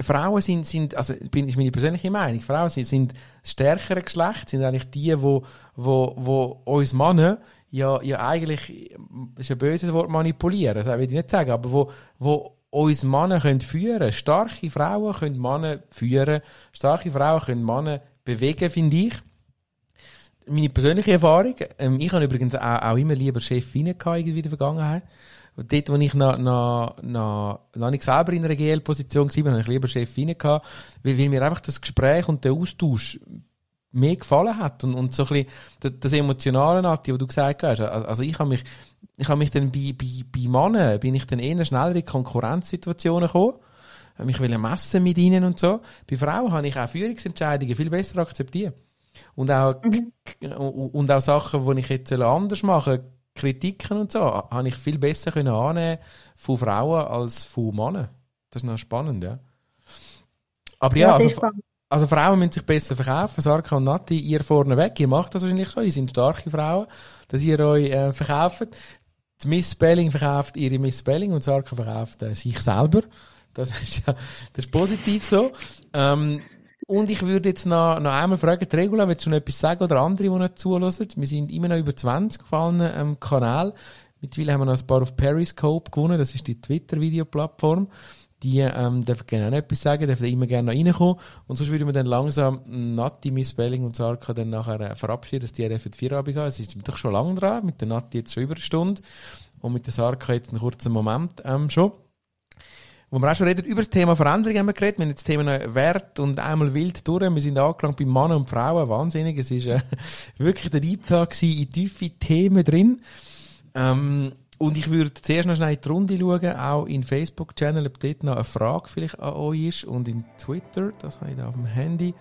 Frauen sind, sind, also, bin, ist meine persönliche Meinung, Frauen sind, sind stärkere Geschlecht, sind eigentlich die, wo, wo, wo uns Männer ja, ja eigentlich, das ist ein böses Wort, manipulieren, das will ich nicht sagen, aber wo, wo uns Männer können führen. Starke Frauen können Männer führen. Starke Frauen können Männer bewegen, finde ich. Meine persönliche Erfahrung, ähm, ich habe übrigens auch, auch immer lieber Chefinnen gehabt, in der Vergangenheit. Und dort, wo ich noch, noch, noch, noch nicht selber in einer GL-Position war, habe ich lieber Chefinnen gehabt, weil, weil mir einfach das Gespräch und der Austausch mehr gefallen hat und, und so ein bisschen das, das Emotionale, Nati, was du gesagt hast. Also, also ich habe mich, ich habe mich dann bei, bei, bei Männern, bin ich dann eher schneller in Konkurrenzsituationen gekommen mich messen mit ihnen und so. Bei Frauen habe ich auch Führungsentscheidungen viel besser akzeptiert. Und auch, mhm. und auch Sachen, die ich jetzt anders mache, Kritiken und so, habe ich viel besser können annehmen von Frauen als von Männern. Das ist noch spannend, ja. Aber ja, ja also, also, Frauen müssen sich besser verkaufen. Sarka und Nati, ihr vorne weg, ihr macht das wahrscheinlich so, ihr seid starke Frauen, dass ihr euch äh, verkauft. Die Miss Spelling verkauft ihre Miss Spelling und Sarka verkauft äh, sich selber. Das ist ja, das ist positiv so. Ähm, und ich würde jetzt noch, noch einmal fragen, die Regula, willst du noch etwas sagen oder andere, die noch zulassen? Wir sind immer noch über 20 gefallenen ähm, Kanal. Mittlerweile haben wir noch ein paar auf Periscope gewonnen, das ist die Twitter-Video-Plattform. Die ähm, dürfen gerne auch noch etwas sagen, dürfen immer gerne noch reinkommen. Und sonst würden wir dann langsam Nati, Miss Belling und Sarka dann nachher äh, verabschieden, dass die für die Feierabend haben. Es ist doch schon lange dran, mit der Nati jetzt schon über eine Stunde und mit der Sarka jetzt einen kurzen Moment ähm, schon wo wir auch schon reden, über das Thema Veränderung haben wir geredet. Wir haben jetzt das Thema Wert und einmal wild durch. Wir sind angelangt bei Männern und Frauen. Wahnsinnig. Es ist äh, <laughs> wirklich der Talk in tiefe Themen drin. Ähm, und ich würde zuerst noch schnell in die Runde schauen, auch in Facebook-Channel, ob dort noch eine Frage vielleicht an euch ist. Und in Twitter, das habe ich da auf dem Handy.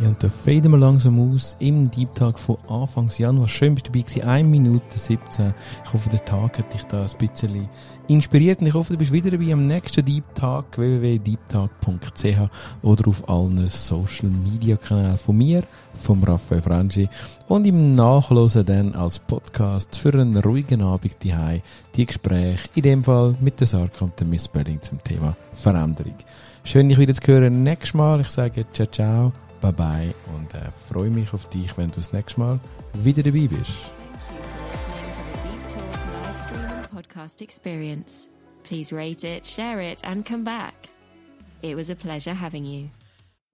Ja, und da faden wir langsam aus im Deep Talk von Anfangs Januar. Schön bist du dabei gewesen, 1 Minute 17. Ich hoffe, der Tag hat dich da ein bisschen inspiriert und ich hoffe, du bist wieder dabei am nächsten Deep Talk, www.deeptalk.ch oder auf allen Social Media Kanälen von mir, vom Raphael Franchi und im Nachlosen dann als Podcast für einen ruhigen Abend die die Gespräche, in dem Fall mit der Sarka und der Miss Belling zum Thema Veränderung. Schön, dich wieder zu hören nächstes Mal. Ich sage ciao, ciao bye bye und äh, freue mich auf dich, wenn du das nächste Mal wieder dabei bist. podcast experience. Please rate it, share it, and come back. It was a pleasure having you.